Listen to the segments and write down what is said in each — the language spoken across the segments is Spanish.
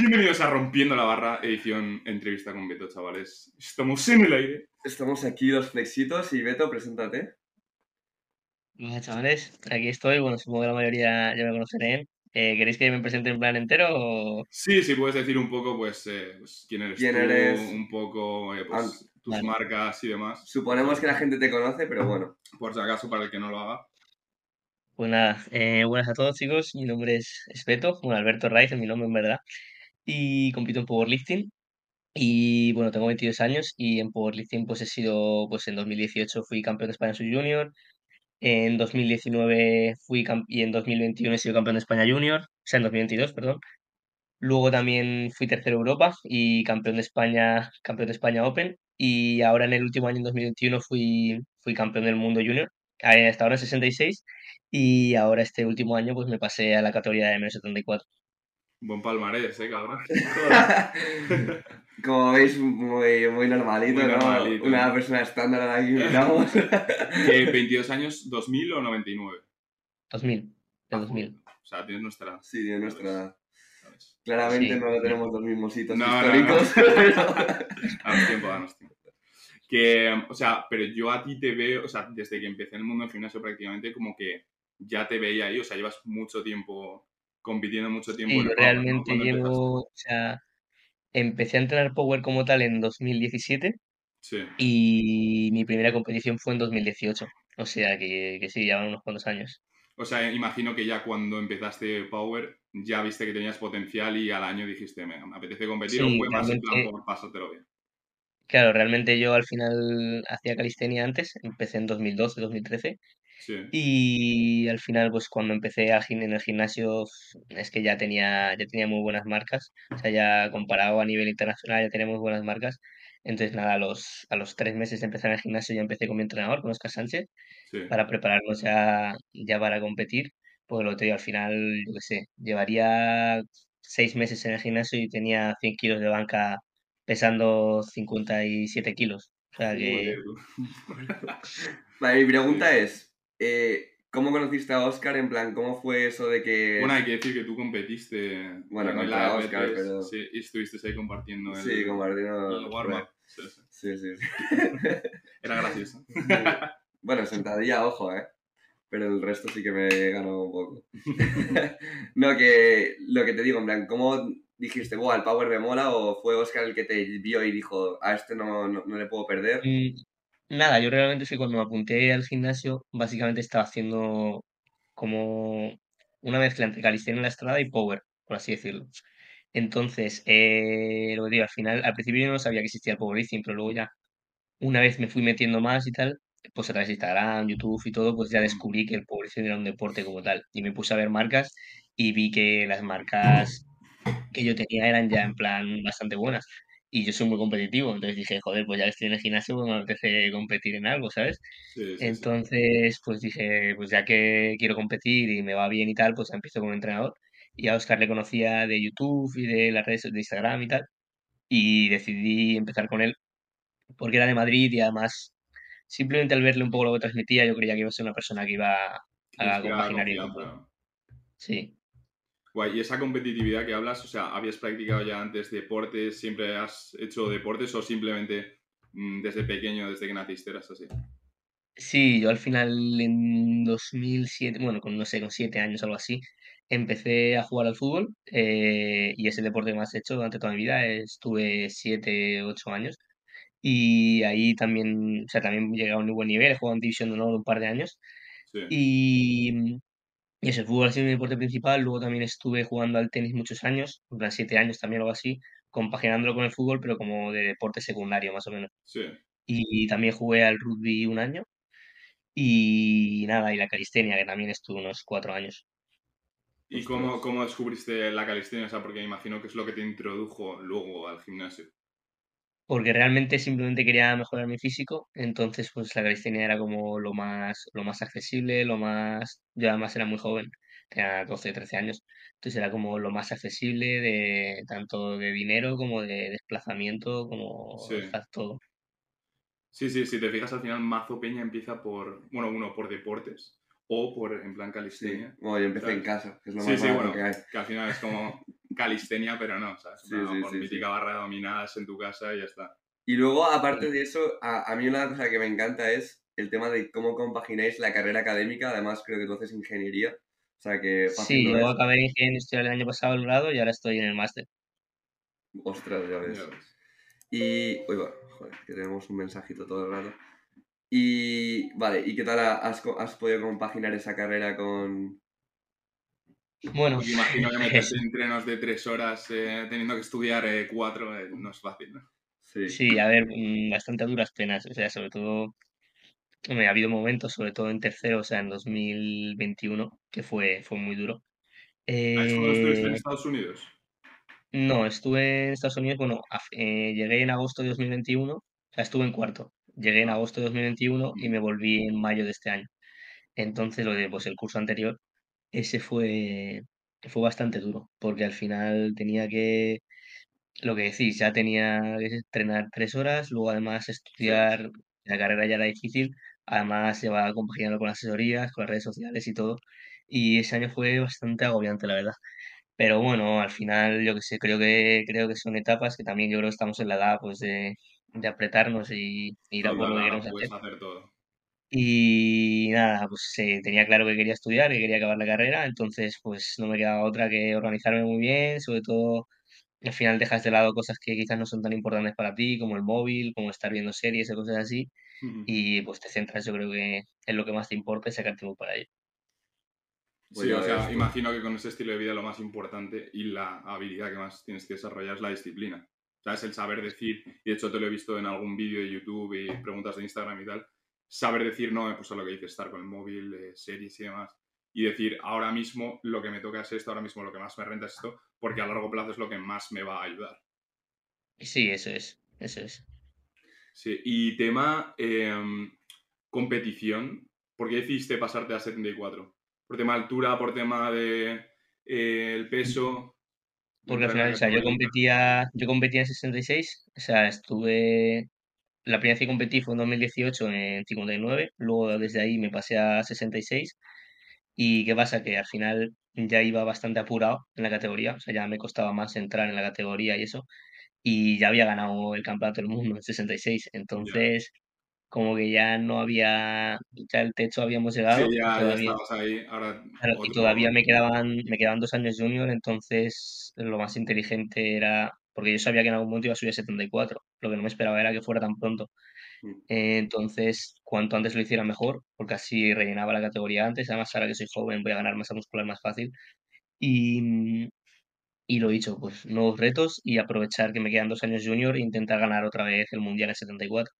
Bienvenidos a Rompiendo la Barra, edición entrevista con Beto, chavales. Estamos en el aire. Estamos aquí los flexitos y Beto, preséntate. Hola chavales, aquí estoy. Bueno, supongo que la mayoría ya me conocerán. Eh, ¿Queréis que me presente en plan entero o...? Sí, sí, puedes decir un poco, pues, eh, pues quién eres ¿Quién tú, eres? un poco, eh, pues, tus Vale. marcas y demás. Suponemos que la gente te conoce, pero bueno. Por si acaso, para el que no lo haga. Pues nada, eh, buenas a todos chicos. Mi nombre es es Beto, bueno, Alberto Raiz es mi nombre en verdad. Y compito en powerlifting. Y bueno, tengo 22 años y en powerlifting pues he sido, pues en 2018 fui campeón de España Sub-Junior. En 2019 fui y en 2021 he sido campeón de España Junior. O sea, en 2022, perdón. Luego también fui tercero Europa y campeón de España, campeón de España Open. Y ahora en el último año, en 2021, fui, fui campeón del mundo junior, eh, hasta ahora en 66. Y ahora este último año pues me pasé a la categoría de M74. Buen palmarés, eh, cabrón. Como veis, muy, muy normalito, Muy ¿no? normalito. Una persona estándar a la que invitamos. ¿Qué, ¿22 años, 2000 o 99? 2000, de Ah, 2000. O sea, tienes nuestra edad, sí, de nuestra edad. ¿sabes? Claramente Sí. no tenemos los mismos hitos No, no, históricos. Danos tiempo, danos tiempo. Que, o sea, pero yo a ti te veo, o sea, desde que empecé en el mundo del gimnasio prácticamente, como que ya te veía ahí, o sea, llevas mucho tiempo compitiendo, mucho tiempo Sí, en el ¿no? realmente ¿Cuándo empezaste? llevo, o sea, empecé a entrenar Power como tal en 2017 Sí. y mi primera competición fue en 2018. O sea que, que sí, ya van unos cuantos años. O sea, imagino que ya cuando empezaste Power ya viste que tenías potencial y al año dijiste, me, apetece competir, o fue más en plan por pásatelo bien. Claro, realmente yo al final hacía calistenia antes, empecé en 2012, 2013 Sí. y al final pues cuando empecé a en el gimnasio es que ya tenía, ya tenía muy buenas marcas, o sea, ya comparado a nivel internacional ya tenía muy buenas marcas. Entonces nada, a los, a los tres meses de empezar en el gimnasio ya empecé con mi entrenador, con Oscar Sánchez, Sí. para prepararnos ya, ya para competir, porque lo te digo, al final, yo qué sé, llevaría seis meses en el gimnasio y tenía 100 kilos de banca pesando 57 kilos. O sea que, mi pregunta es, eh, ¿cómo conociste a Oscar? En plan, ¿cómo fue eso de que... Bueno, hay que decir que tú competiste Bueno, contra Óscar, pero- sí, y estuviste ahí compartiendo el, Sí, compartiendo... el warm-up. Sí, sí. Sí, sí, sí. Era gracioso. Bueno, sentadilla, ojo, ¿eh? Pero el resto sí que me ganó un poco. no, que lo que te digo, en plan, ¿cómo dijiste, wow, el Power me mola? ¿O fue Oscar el que te vio y dijo, a este no, no, no le puedo perder? Nada, yo realmente es que cuando me apunté al gimnasio, básicamente estaba haciendo como una mezcla entre calistenia en la estrada y power, por así decirlo. Entonces, eh, lo que digo, al final, al principio yo no sabía que existía el powerlifting, pero luego ya, una vez me fui metiendo más y tal, pues a través de Instagram, YouTube y todo, pues ya descubrí que el powerlifting era un deporte como tal. Y me puse a ver marcas y vi que las marcas que yo tenía eran ya en plan bastante buenas. Y yo soy muy competitivo, entonces dije, joder, pues ya estoy en el gimnasio, pues me apetece competir en algo, ¿sabes? Sí, sí, sí. Entonces, pues dije, pues ya que quiero competir y me va bien y tal, pues empiezo como entrenador. Y a Oscar le conocía de YouTube y de las redes de Instagram y tal. Y decidí empezar con él porque era de Madrid y además, simplemente al verle un poco lo que transmitía, yo creía que iba a ser una persona que iba a compaginar. Sí. Guay, y esa competitividad que hablas, o sea, ¿habías practicado ya antes deportes? ¿Siempre has hecho deportes o simplemente mm, desde pequeño, desde que naciste, eras así? Sí, yo al final en 2007, bueno, con no sé, con siete años, algo así, empecé a jugar al fútbol eh, y es el deporte que más he hecho durante toda mi vida. Estuve siete, ocho años y ahí también, o sea, también llegué a un buen nivel, he jugado en División de Honor un par de años Sí. y, y eso, el fútbol ha sido mi deporte principal. Luego también estuve jugando al tenis muchos años, en plan siete años también, algo así, compaginándolo con el fútbol, pero como de deporte secundario más o menos. Sí. Y también jugué al rugby un año. Y nada, y la calistenia, que también estuve unos cuatro años. ¿Y cómo, cómo descubriste la calistenia? O sea, porque me imagino que es lo que te introdujo luego al gimnasio. Porque realmente simplemente quería mejorar mi físico, entonces pues la calistenia era como lo más, lo más accesible, lo más... Yo además era muy joven, tenía 12, 13 años, entonces era como lo más accesible de tanto de dinero como de desplazamiento, como Sí. todo. Sí, sí, si te fijas al final, Mazo Peña empieza por, bueno, uno por deportes o por, en plan, Sí, calistenia. bueno, yo empecé ¿Sabes? en casa, que es lo Sí, más sí, bueno, que hay. que al final es como calistenia, pero no, ¿sabes? Sí, No, sí, mítica sí. barra de dominadas en tu casa y ya está. Y luego, aparte de eso, a, a mí una cosa que me encanta es el tema de cómo compagináis la carrera académica. Además, creo que tú haces ingeniería. O sea que Sí, no yo es. acabé de ingeniería industrial el año pasado el grado y ahora estoy en el máster. Ostras, ya ves. Ya ves. Y. Uy, va, joder, que tenemos un mensajito todo el rato. Y. Vale, ¿y qué tal has, co- has podido compaginar esa carrera con. Bueno, Porque imagino que meterse en entrenos de tres horas eh, teniendo que estudiar eh, cuatro eh, no es fácil, ¿no? Sí. sí, a ver, mm, bastante a duras penas. O sea, sobre todo, hombre, ha habido momentos, sobre todo en tercero, o sea, en 2021, que fue, fue muy duro. ¿Ah, ¿Es cuando estuviste en Estados Unidos? no, estuve en Estados Unidos, bueno, eh, llegué en agosto de 2021, o sea, estuve en cuarto. Llegué en Ah, agosto de 2021 y me volví en mayo de este año. Entonces, lo de, pues el curso anterior, ese fue, fue bastante duro, porque al final tenía que, lo que decís, ya tenía que entrenar tres horas, luego además estudiar, la carrera ya era difícil, además llevaba compaginando con las asesorías, con las redes sociales y todo, y ese año fue bastante agobiante, la verdad. Pero bueno, al final, yo que sé, creo que, creo que son etapas que también yo creo que estamos en la edad, pues, de, de apretarnos y ir a por lo que queremos hacer. hacer todo. Y nada, pues eh, tenía claro que quería estudiar, que quería acabar la carrera, entonces pues no me quedaba otra que organizarme muy bien, sobre todo al final dejas de lado cosas que quizás no son tan importantes para ti, como el móvil, como estar viendo series o cosas así, y pues te centras yo creo que en lo que más te importa y sacar tiempo para ello. Pues Sí, ya o sea, imagino que con ese estilo de vida lo más importante y la habilidad que más tienes que desarrollar es la disciplina. O sea, es el saber decir, y de hecho te lo he visto en algún vídeo de YouTube y preguntas de Instagram y tal, saber decir no, pues a lo que dices, estar con el móvil, eh, series y demás, y decir ahora mismo lo que me toca es esto, ahora mismo lo que más me renta es esto, porque a largo plazo es lo que más me va a ayudar. Sí, eso es, eso es. Sí, y tema em, competición, ¿por qué decidiste pasarte a 74? ¿Por tema altura, por tema de eh, el peso? Porque al final, o sea, yo competía, yo competía en 66, o sea, estuve, la primera vez que competí fue en 2018 en 59, luego desde ahí me pasé a 66 y ¿qué pasa? Que al final ya iba bastante apurado en la categoría, o sea, ya me costaba más entrar en la categoría y eso, y ya había ganado el campeonato del mundo en 66, Ya. entonces como que ya no había, ya el techo habíamos Sí, llegado, y ya, ya todavía, estabas ahí, ahora Claro, y todavía me quedaban, me quedaban dos años junior, entonces lo más inteligente era, porque yo sabía que en algún momento iba a subir a 74, lo que no me esperaba era que fuera tan pronto. Mm. Eh, entonces, cuanto antes lo hiciera mejor, porque así rellenaba la categoría antes, además ahora que soy joven voy a ganar masa muscular más fácil. Y, y lo dicho, pues nuevos retos y aprovechar que me quedan dos años junior e intentar ganar otra vez el mundial en 74.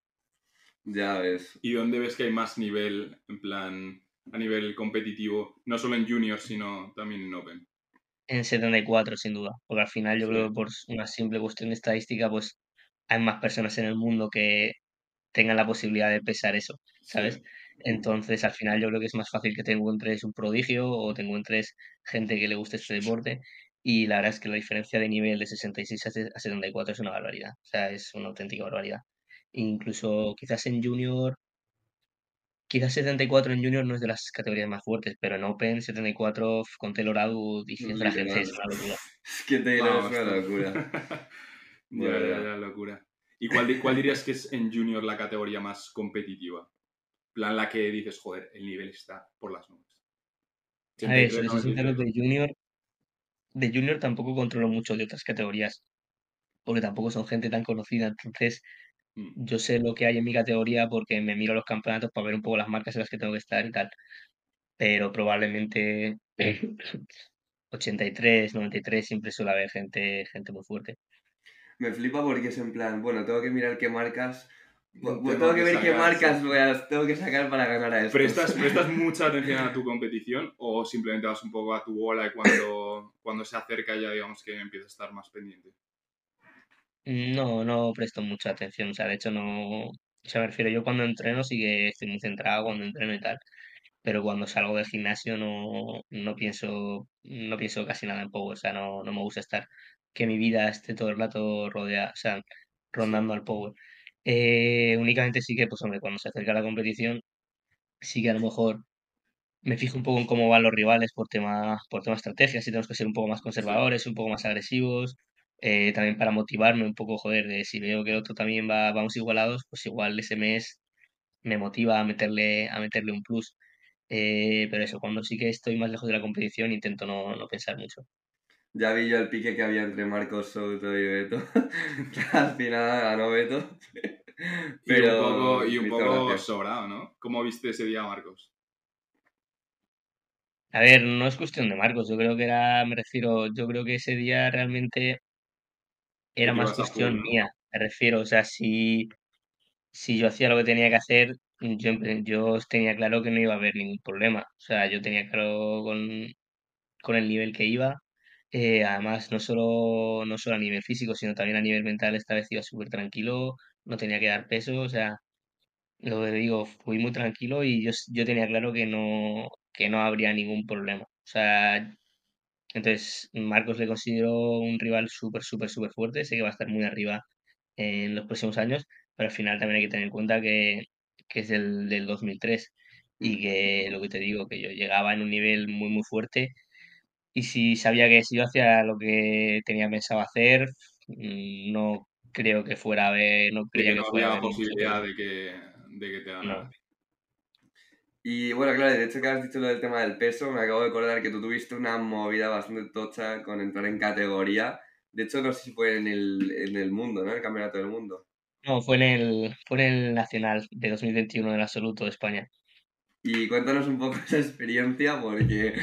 Ya ves. ¿Y dónde ves que hay más nivel, en plan, a nivel competitivo, no solo en junior, sino también en open? En 74, sin duda, porque al final yo creo que por una simple cuestión de estadística, pues hay más personas en el mundo que tengan la posibilidad de pesar eso, ¿sabes? sí. Entonces, al final yo creo que es más fácil que te encuentres un prodigio o te encuentres gente que le guste este deporte. Y la verdad es que la diferencia de nivel de 66 a se- a 74 es una barbaridad. O sea, es una auténtica barbaridad. Incluso quizás en junior, quizás 74 en junior no es de las categorías más fuertes, pero en Open 74 f- con Taylor Atwood y de gente es una locura. Es que Taylor es una locura. ya, Bueno, ya, ya. ya, locura. ¿Y cuál, cuál dirías que es en junior la categoría más competitiva? En plan, la que dices, joder, el nivel está por las nubes. A ver, si 83, te soy sincero, 93. de junior, de junior tampoco controlo mucho de otras categorías, porque tampoco son gente tan conocida. Entonces, Mm, yo sé lo que hay en mi categoría porque me miro los campeonatos para ver un poco las marcas en las que tengo que estar y tal. Pero probablemente 83, 93 siempre suele haber gente, gente muy fuerte. Me flipa porque es en plan, bueno, tengo que mirar qué marcas. Tengo Tengo que que ver qué sacar, marcas sí. voy a- tengo que sacar para ganar a estos. ¿Prestas, ¿Prestas mucha atención a tu competición o simplemente vas un poco a tu bola y cuando, cuando se acerca ya digamos que empiezas a estar más pendiente? No, no presto mucha atención, o sea, de hecho no, o sea, me refiero, yo cuando entreno sí que estoy muy centrado cuando entreno y tal, pero cuando salgo del gimnasio no, no pienso, no pienso casi nada en power, o sea, no, no me gusta estar, que mi vida esté todo el rato rodeada, o sea, rondando al power. Eh, únicamente sí que, pues hombre, cuando se acerca la competición, sí que a lo mejor me fijo un poco en cómo van los rivales por tema, por tema estrategia, si tenemos que ser un poco más conservadores, un poco más agresivos, eh, también para motivarme un poco, joder, de si veo que el otro también va, vamos igualados, pues igual ese mes me motiva a meterle, a meterle un plus. Eh, pero eso, cuando sí que estoy más lejos de la competición, intento no, no pensar mucho. Ya vi yo el pique que había entre Marcos Souto y Beto. Al final ganó Beto. Pero y un poco, y un poco sobrado, ¿no? ¿Cómo viste ese día, Marcos? A ver, no es cuestión de Marcos, yo creo que era, me refiero, yo creo que ese día realmente era más cuestión mía, me refiero, o sea, si, si yo hacía lo que tenía que hacer, yo, yo tenía claro que no iba a haber ningún problema, o sea, yo tenía claro con, con el nivel que iba, eh, además no solo, no solo a nivel físico, sino también a nivel mental, esta vez iba súper tranquilo, no tenía que dar peso, o sea, lo que digo, fui muy tranquilo y yo, yo tenía claro que no, que no habría ningún problema, o sea, entonces, Marcos le considero un rival súper, súper, súper fuerte. Sé que va a estar muy arriba en los próximos años, pero al final también hay que tener en cuenta que, que es del, del 2003 y que lo que te digo, que yo llegaba en un nivel muy, muy fuerte y si sabía que si yo hacía lo que tenía pensado hacer, mm, no creo que fuera a haber, no creía que que no fuera había posibilidad de que, de que te ganara. No. Y bueno, claro, de hecho que has dicho lo del tema del peso, me acabo de acordar que tú tuviste una movida bastante tocha con entrar en categoría. De hecho, no sé si fue en el, en el mundo, ¿no? El campeonato del mundo. No, fue en el, fue en el Nacional de 2021 en absoluto de España. Y cuéntanos un poco esa experiencia porque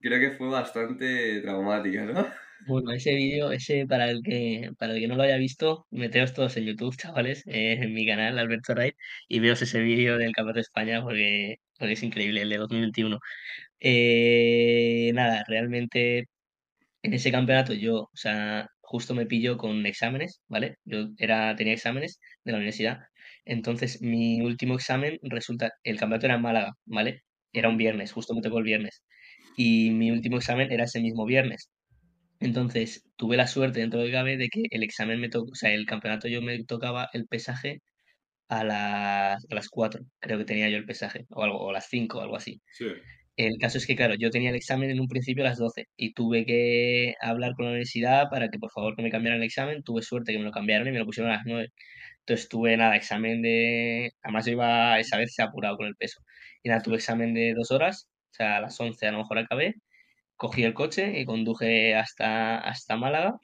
creo que fue bastante traumática, ¿no? Bueno, ese vídeo, ese para el que para el que no lo haya visto, meteos todos en YouTube, chavales, eh, en mi canal, Alberto Wright, y veos ese vídeo del Campeonato de España porque, porque es increíble, el de 2021. Eh, nada, realmente en ese campeonato yo, o sea, justo me pilló con exámenes, ¿vale? Yo era, tenía exámenes de la universidad. Entonces, mi último examen resulta, el campeonato era en Málaga, ¿vale? Era un viernes, justo me tocó el viernes. Y mi último examen era ese mismo viernes. Entonces, tuve la suerte dentro de cabe de que el examen me tocó, o sea, el campeonato yo me tocaba el pesaje a las, a las 4, creo que tenía yo el pesaje, o algo, o a las 5, o algo así. Sí. El caso es que, claro, yo tenía el examen en un principio a las 12 y tuve que hablar con la universidad para que por favor que me cambiaran el examen. Tuve suerte que me lo cambiaron y me lo pusieron a las 9. Entonces tuve nada, examen de... Además yo iba esa vez apurado con el peso. Y nada, tuve examen de dos horas, o sea, a las 11 a lo mejor acabé. Cogí el coche y conduje hasta, hasta Málaga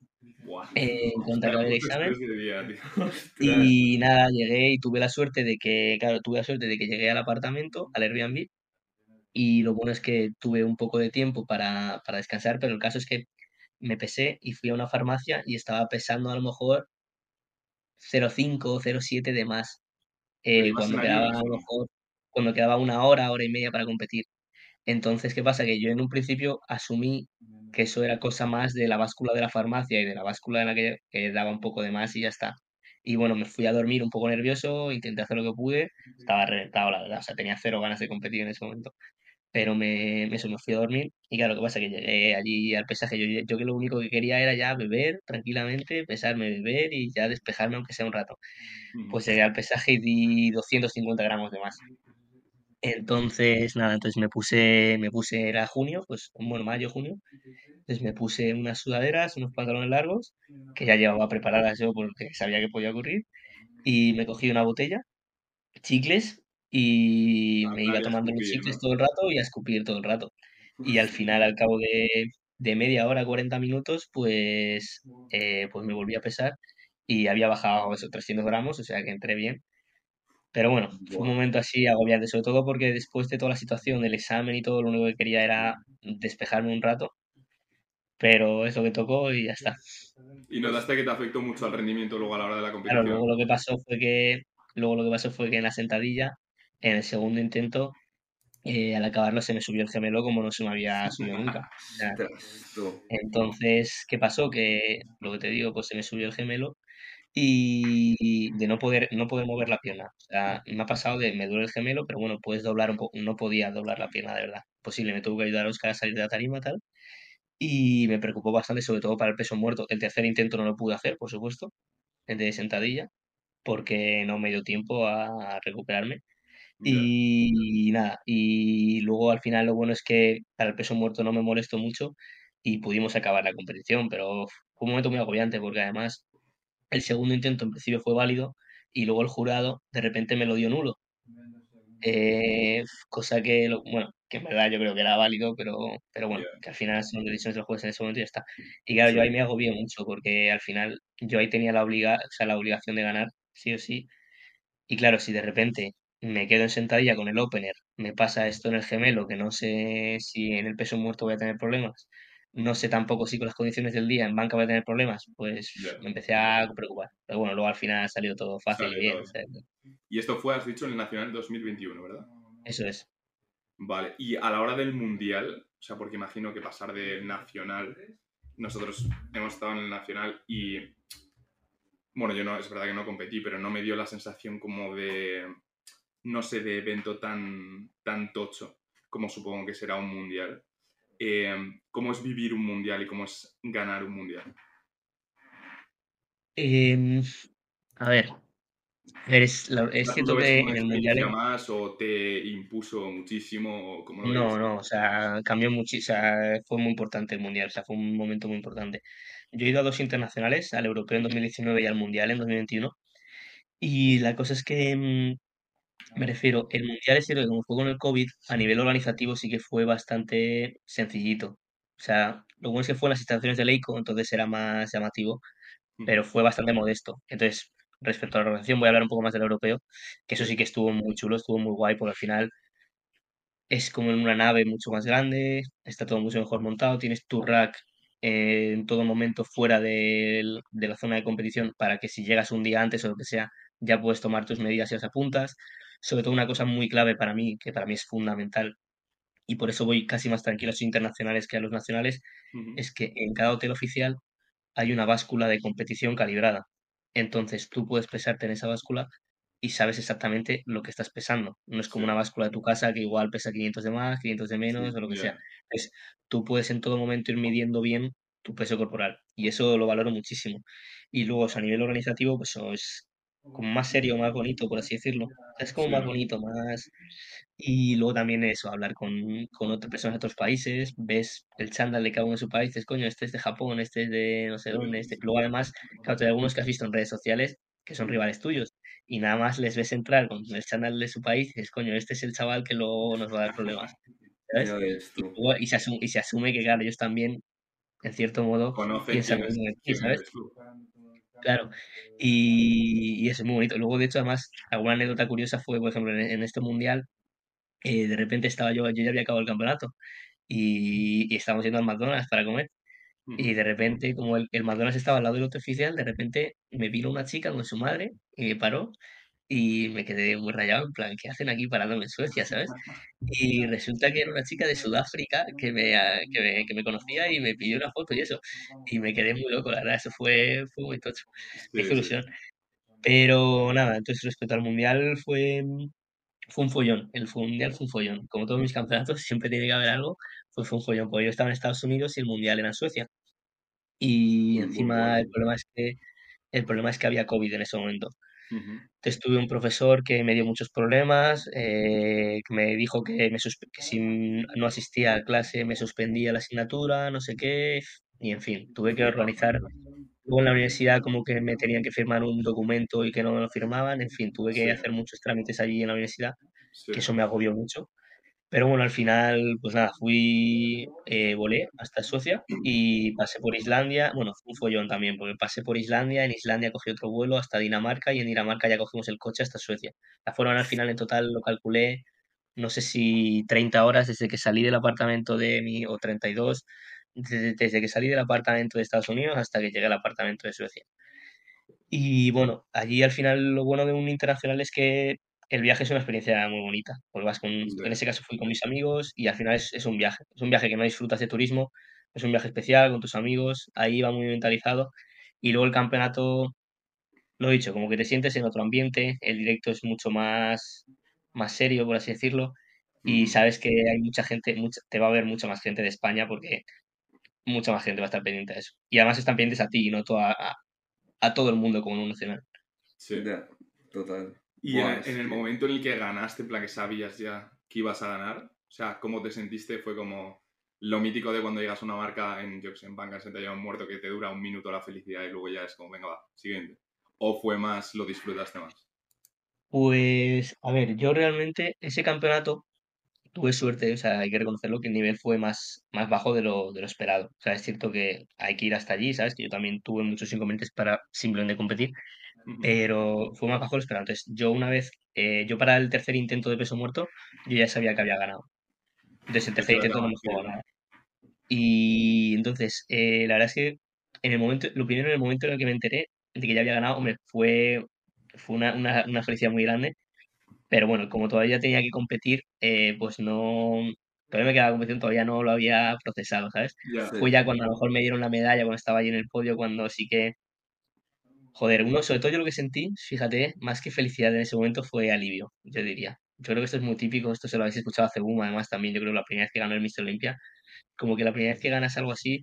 Buah. eh, el mucho examen. día. Y nada, llegué y tuve la suerte de que, claro, tuve la suerte de que llegué al apartamento, al Airbnb, y lo bueno es que tuve un poco de tiempo para, para descansar, pero el caso es que me pesé y fui a una farmacia y estaba pesando a lo mejor 0,5 o 0,7 de más, eh, cuando quedaba a lo mejor, cuando quedaba una hora, hora y media para competir. Entonces, ¿qué pasa? Que yo en un principio asumí que eso era cosa más de la báscula de la farmacia y de la báscula en la que, que daba un poco de más y ya está. Y bueno, me fui a dormir un poco nervioso, intenté hacer lo que pude, estaba reventado, la verdad, o sea, tenía cero ganas de competir en ese momento. Pero me, me, eso, me fui a dormir y claro, lo que pasa? Que llegué allí al pesaje, yo, yo que lo único que quería era ya beber tranquilamente, pesarme, beber y ya despejarme aunque sea un rato. Pues llegué al pesaje y di 250 gramos de más. Entonces, nada, entonces me puse, me puse, era junio, pues, bueno, mayo, junio, entonces me puse unas sudaderas, unos pantalones largos, que ya llevaba preparadas yo porque sabía que podía ocurrir, y me cogí una botella, chicles, y me Hablar iba tomando los chicles ¿no? todo el rato y a escupir todo el rato. Y al final, al cabo de, de media hora, 40 minutos, pues, eh, pues me volví a pesar y había bajado esos 300 gramos, o sea que entré bien. Pero bueno, fue un momento así agobiante, sobre todo porque después de toda la situación del examen y todo, lo único que quería era despejarme un rato, pero es lo que tocó y ya está. ¿Y notaste que te afectó mucho al rendimiento luego a la hora de la Claro, competición? luego lo que pasó fue que, luego lo que pasó fue que en la sentadilla, en el segundo intento, eh, al acabarlo se me subió el gemelo como no se me había subido nunca. Entonces, ¿qué pasó? Que lo que te digo, pues se me subió el gemelo y de no poder, no poder mover la pierna. O sea, me ha pasado de me duele el gemelo, pero bueno, puedes doblar un poco, no podía doblar la pierna de verdad. Posible, me tuvo que ayudar a Oscar a salir de la tarima tal. Y me preocupó bastante, sobre todo para el peso muerto. El tercer intento no lo pude hacer, por supuesto, el de sentadilla, porque no me dio tiempo a recuperarme. Y, nada, y luego al final lo bueno es que para el peso muerto no me molesto mucho y pudimos acabar la competición, pero fue un momento muy agobiante porque además el segundo intento en principio fue válido y luego el jurado de repente me lo dio nulo. Eh, cosa que, bueno, que en verdad yo creo que era válido, pero, pero bueno, que al final son decisiones del juez en ese momento y ya está. Y claro, yo ahí me agobié mucho porque al final yo ahí tenía la, obliga o sea, la obligación de ganar, sí o sí. Y claro, si de repente me quedo en sentadilla con el opener, me pasa esto en el gemelo, que no sé si en el peso muerto voy a tener problemas, no sé tampoco si con las condiciones del día en banca voy a tener problemas, pues me empecé a preocupar. Pero bueno, luego al final ha salido todo fácil y bien. y esto fue, has dicho, en el Nacional 2021, ¿verdad? Eso es. Vale, y a la hora del Mundial, o sea, porque imagino que pasar del Nacional, nosotros hemos estado en el Nacional y, bueno, yo no, es verdad que no competí, pero no me dio la sensación como de, no sé, de evento tan, tan tocho como supongo que será un Mundial. Em, cómo es vivir un mundial y cómo es ganar un mundial. Em, a ver, es, es cierto que en el mundial. más o te impuso muchísimo? no, no, o sea, cambió muchísimo, o sea, fue muy importante el mundial, o sea, fue un momento muy importante. Yo he ido a dos internacionales, al europeo en 2019 y al mundial en 2021. Y la cosa es que mm, me refiero, el mundial es cierto que como fue con el COVID, a nivel organizativo sí que fue bastante sencillito. O sea, lo bueno es que fue en las instalaciones de Leico, entonces era más llamativo, pero fue bastante modesto. Entonces, respecto a la organización, voy a hablar un poco más del europeo, que eso sí que estuvo muy chulo, estuvo muy guay, porque al final es como en una nave mucho más grande, está todo mucho mejor montado, tienes tu rack eh, en todo momento fuera de, de la zona de competición para que si llegas un día antes o lo que sea, ya puedes tomar tus medidas y las apuntas sobre todo una cosa muy clave para mí, que para mí es fundamental, y por eso voy casi más tranquilo a los internacionales que a los nacionales, es que en cada hotel oficial hay una báscula de competición calibrada. Entonces tú puedes pesarte en esa báscula y sabes exactamente lo que estás pesando. No es como una báscula de tu casa que igual pesa 500 de más, 500 de menos o lo que sea. Es, tú puedes en todo momento ir midiendo bien tu peso corporal y eso lo valoro muchísimo. Y luego a nivel organizativo, pues eso es como más serio, más bonito, por así decirlo. Es como más bonito, más... Y luego también eso, hablar con, con otras personas de otros países, ves el chándal de cada uno de su país, dices, coño, este es de Japón, este es de no sé dónde, este... Luego además, claro, hay algunos que has visto en redes sociales que son rivales tuyos y nada más les ves entrar con el chándal de su país y dices, coño, este es el chaval que luego nos va a dar problemas. ¿sabes? Y, se asume, y se asume que, claro, ellos también, en cierto modo, piensan en ¿sabes? Claro, y, eso es muy bonito. Luego, de hecho, además, alguna anécdota curiosa fue, por ejemplo, en, este mundial, eh, de repente estaba yo, yo ya había acabado el campeonato y, y estábamos yendo al McDonald's para comer. Y de repente, como el, el McDonald's estaba al lado del otro oficial, de repente me vino una chica con su madre y me paró y me quedé muy rayado, en plan, ¿qué hacen aquí parándome en Suecia, sabes? Y resulta que era una chica de Sudáfrica que me, ah, que me, que me conocía y me pidió una foto y eso. Y me quedé muy loco, la verdad, eso fue, fue muy tocho. Qué ilusión. Pero nada, entonces respecto al Mundial fue, fue un follón. El Mundial fue un follón. Como todos mis campeonatos, siempre tiene que haber algo, pues fue un follón. Porque yo estaba en Estados Unidos y el Mundial era en Suecia. Y encima el problema es que el problema es que había COVID en ese momento. Entonces tuve un profesor que me dio muchos problemas, eh, que me dijo que, me que si no asistía a clase me suspendía la asignatura, no sé qué, y en fin, tuve que organizar. Luego en la universidad como que me tenían que firmar un documento y que no me lo firmaban, en fin, tuve que hacer muchos trámites allí en la universidad, que eso me agobió mucho. Pero bueno, al final, pues nada, fui, eh, volé hasta Suecia y pasé por Islandia. Bueno, fue un follón también, porque pasé por Islandia, en Islandia cogí otro vuelo hasta Dinamarca y en Dinamarca ya cogimos el coche hasta Suecia. La fueron al final en total, lo calculé, no sé si 30 horas desde que salí del apartamento de mi, o 32, desde, desde que salí del apartamento de Estados Unidos hasta que llegué al apartamento de Suecia. Y bueno, allí al final lo bueno de un internacional es que el viaje es una experiencia muy bonita, porque vas con, en ese caso fui con mis amigos y al final es, un viaje, es un viaje que no disfrutas de turismo, es un viaje especial con tus amigos, ahí va muy mentalizado y luego el campeonato, lo he dicho, como que te sientes en otro ambiente, el directo es mucho más, más serio, por así decirlo, y sabes que hay mucha gente, te va a ver mucha más gente de España porque mucha más gente va a estar pendiente de eso. Y además están pendientes a ti y no a, a, todo el mundo como un nacional. Sí, total. Y en, Buah, es en el momento en el que ganaste, en plan que sabías ya que ibas a ganar, o sea, ¿cómo te sentiste? Fue como lo mítico de cuando llegas a una marca en, sé, en Banca 61 muerto que te dura un minuto la felicidad y luego ya es como, venga, va, siguiente. ¿O fue más, lo disfrutaste más? Pues, a ver, yo realmente ese campeonato tuve suerte, o sea, hay que reconocerlo que el nivel fue más, más bajo de lo, de lo esperado. O sea, es cierto que hay que ir hasta allí, ¿sabes? Que yo también tuve muchos inconvenientes para simplemente competir, Pero fue más bajo lo esperado. Entonces, yo una vez, eh, yo para el tercer intento de peso muerto, yo ya sabía que había ganado. Entonces, el tercer Eso era intento no me jugó nada. Y entonces, eh, la verdad es que en el momento, lo primero en el momento en el que me enteré de que ya había ganado, hombre, fue, fue una, una, una felicidad muy grande. Pero bueno, como todavía tenía que competir, eh, pues no, todavía me quedaba competición, todavía no lo había procesado, ¿sabes? Sí. Fue ya cuando a lo mejor me dieron la medalla, cuando estaba ahí en el podio, cuando sí que, joder, uno, sobre todo yo lo que sentí, fíjate, más que felicidad en ese momento fue alivio, yo diría. Yo creo que esto es muy típico, esto se lo habéis escuchado hace boom, además también yo creo que la primera vez que ganó el Mr. Olympia, como que la primera vez que ganas algo así,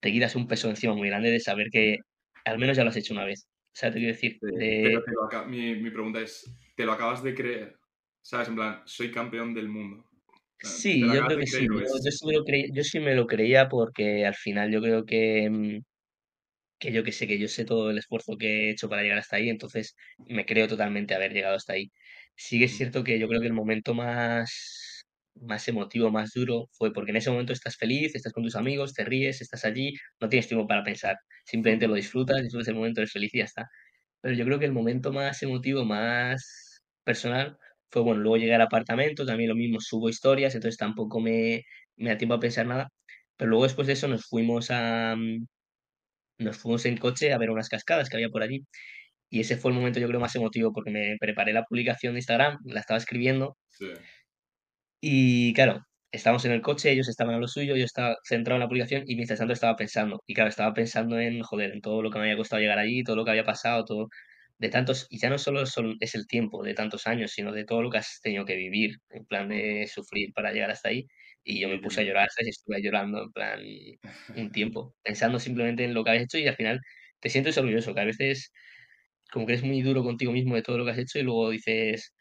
te quitas un peso encima muy grande de saber que al menos ya lo has hecho una vez. O sea, te quiero decir, de... Pero te lo aca- mi, mi pregunta es, ¿te lo acabas de creer? ¿Sabes? En plan, soy campeón del mundo. Sí, ¿te lo yo creo que sí. Yo, es- yo sí me lo creí- yo sí me lo creía porque al final yo creo que, mm, que yo que sé, que yo sé todo el esfuerzo que he hecho para llegar hasta ahí, entonces me creo totalmente haber llegado hasta ahí. Sí que es cierto que yo creo que el momento más, más emotivo, más duro, fue porque en ese momento estás feliz, estás con tus amigos, te ríes, estás allí, no tienes tiempo para pensar, simplemente lo disfrutas, disfrutas el momento, eres feliz y ya está. Pero yo creo que el momento más emotivo, más personal, fue, bueno, luego llegué al apartamento, también lo mismo, subo historias, entonces tampoco me, me da tiempo a pensar nada. Pero luego después de eso nos fuimos a, mm, nos fuimos en coche a ver unas cascadas que había por allí. Y ese fue el momento, yo creo, más emotivo, porque me preparé la publicación de Instagram, la estaba escribiendo, Sí. y claro, estábamos en el coche, ellos estaban en lo suyo, yo estaba centrado en la publicación y mientras tanto estaba pensando. Y claro, estaba pensando en, joder, en todo lo que me había costado llegar allí, todo lo que había pasado, todo de tantos, y ya no solo son, es el tiempo de tantos años, sino de todo lo que has tenido que vivir, en plan de sufrir para llegar hasta ahí. Y yo me puse a llorar, ¿sabes? Y estuve llorando, en plan, un tiempo, pensando simplemente en lo que habías hecho y al final te sientes orgulloso, que a veces como que eres muy duro contigo mismo de todo lo que has hecho y luego dices,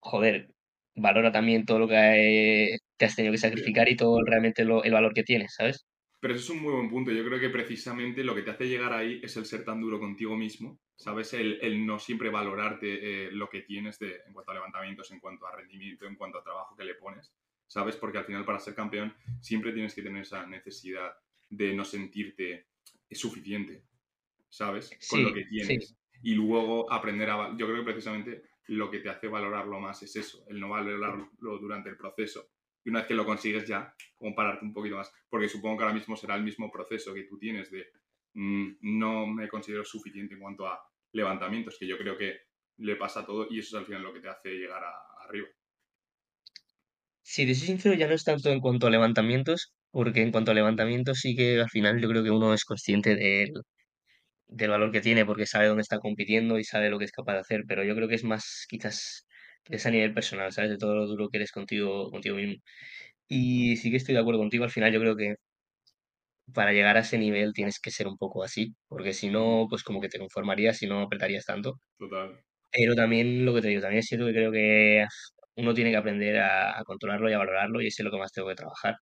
joder, valora también todo lo que te has tenido que sacrificar y todo realmente lo- el valor que tienes, ¿sabes? Pero eso es un muy buen punto. Yo creo que precisamente lo que te hace llegar ahí es el ser tan duro contigo mismo, ¿sabes? El, el no siempre valorarte eh, lo que tienes de, en cuanto a levantamientos, en cuanto a rendimiento, en cuanto a trabajo que le pones, ¿sabes? Porque al final para ser campeón siempre tienes que tener esa necesidad de no sentirte suficiente, ¿sabes? Con lo que sí. tienes. Y luego aprender a... Yo creo que precisamente lo que te hace valorarlo más es eso, el no valorarlo durante el proceso. Y una vez que lo consigues ya, compararte un poquito más. Porque supongo que ahora mismo será el mismo proceso que tú tienes de mm, no me considero suficiente en cuanto a levantamientos, que yo creo que le pasa a todo y eso es al final lo que te hace llegar a- arriba. Si te soy sincero, ya no es tanto en cuanto a levantamientos, porque en cuanto a levantamientos sí que al final yo creo que uno es consciente del, del valor que tiene porque sabe dónde está compitiendo y sabe lo que es capaz de hacer, pero yo creo que es más quizás es a nivel personal, ¿sabes? De todo lo duro que eres contigo, contigo mismo. Y sí que estoy de acuerdo contigo, al final yo creo que para llegar a ese nivel tienes que ser un poco así, porque si no, pues como que te conformarías y no apretarías tanto. Total. Pero también lo que te digo, también es cierto que creo que uno tiene que aprender a, a controlarlo y a valorarlo y eso es lo que más tengo que trabajar,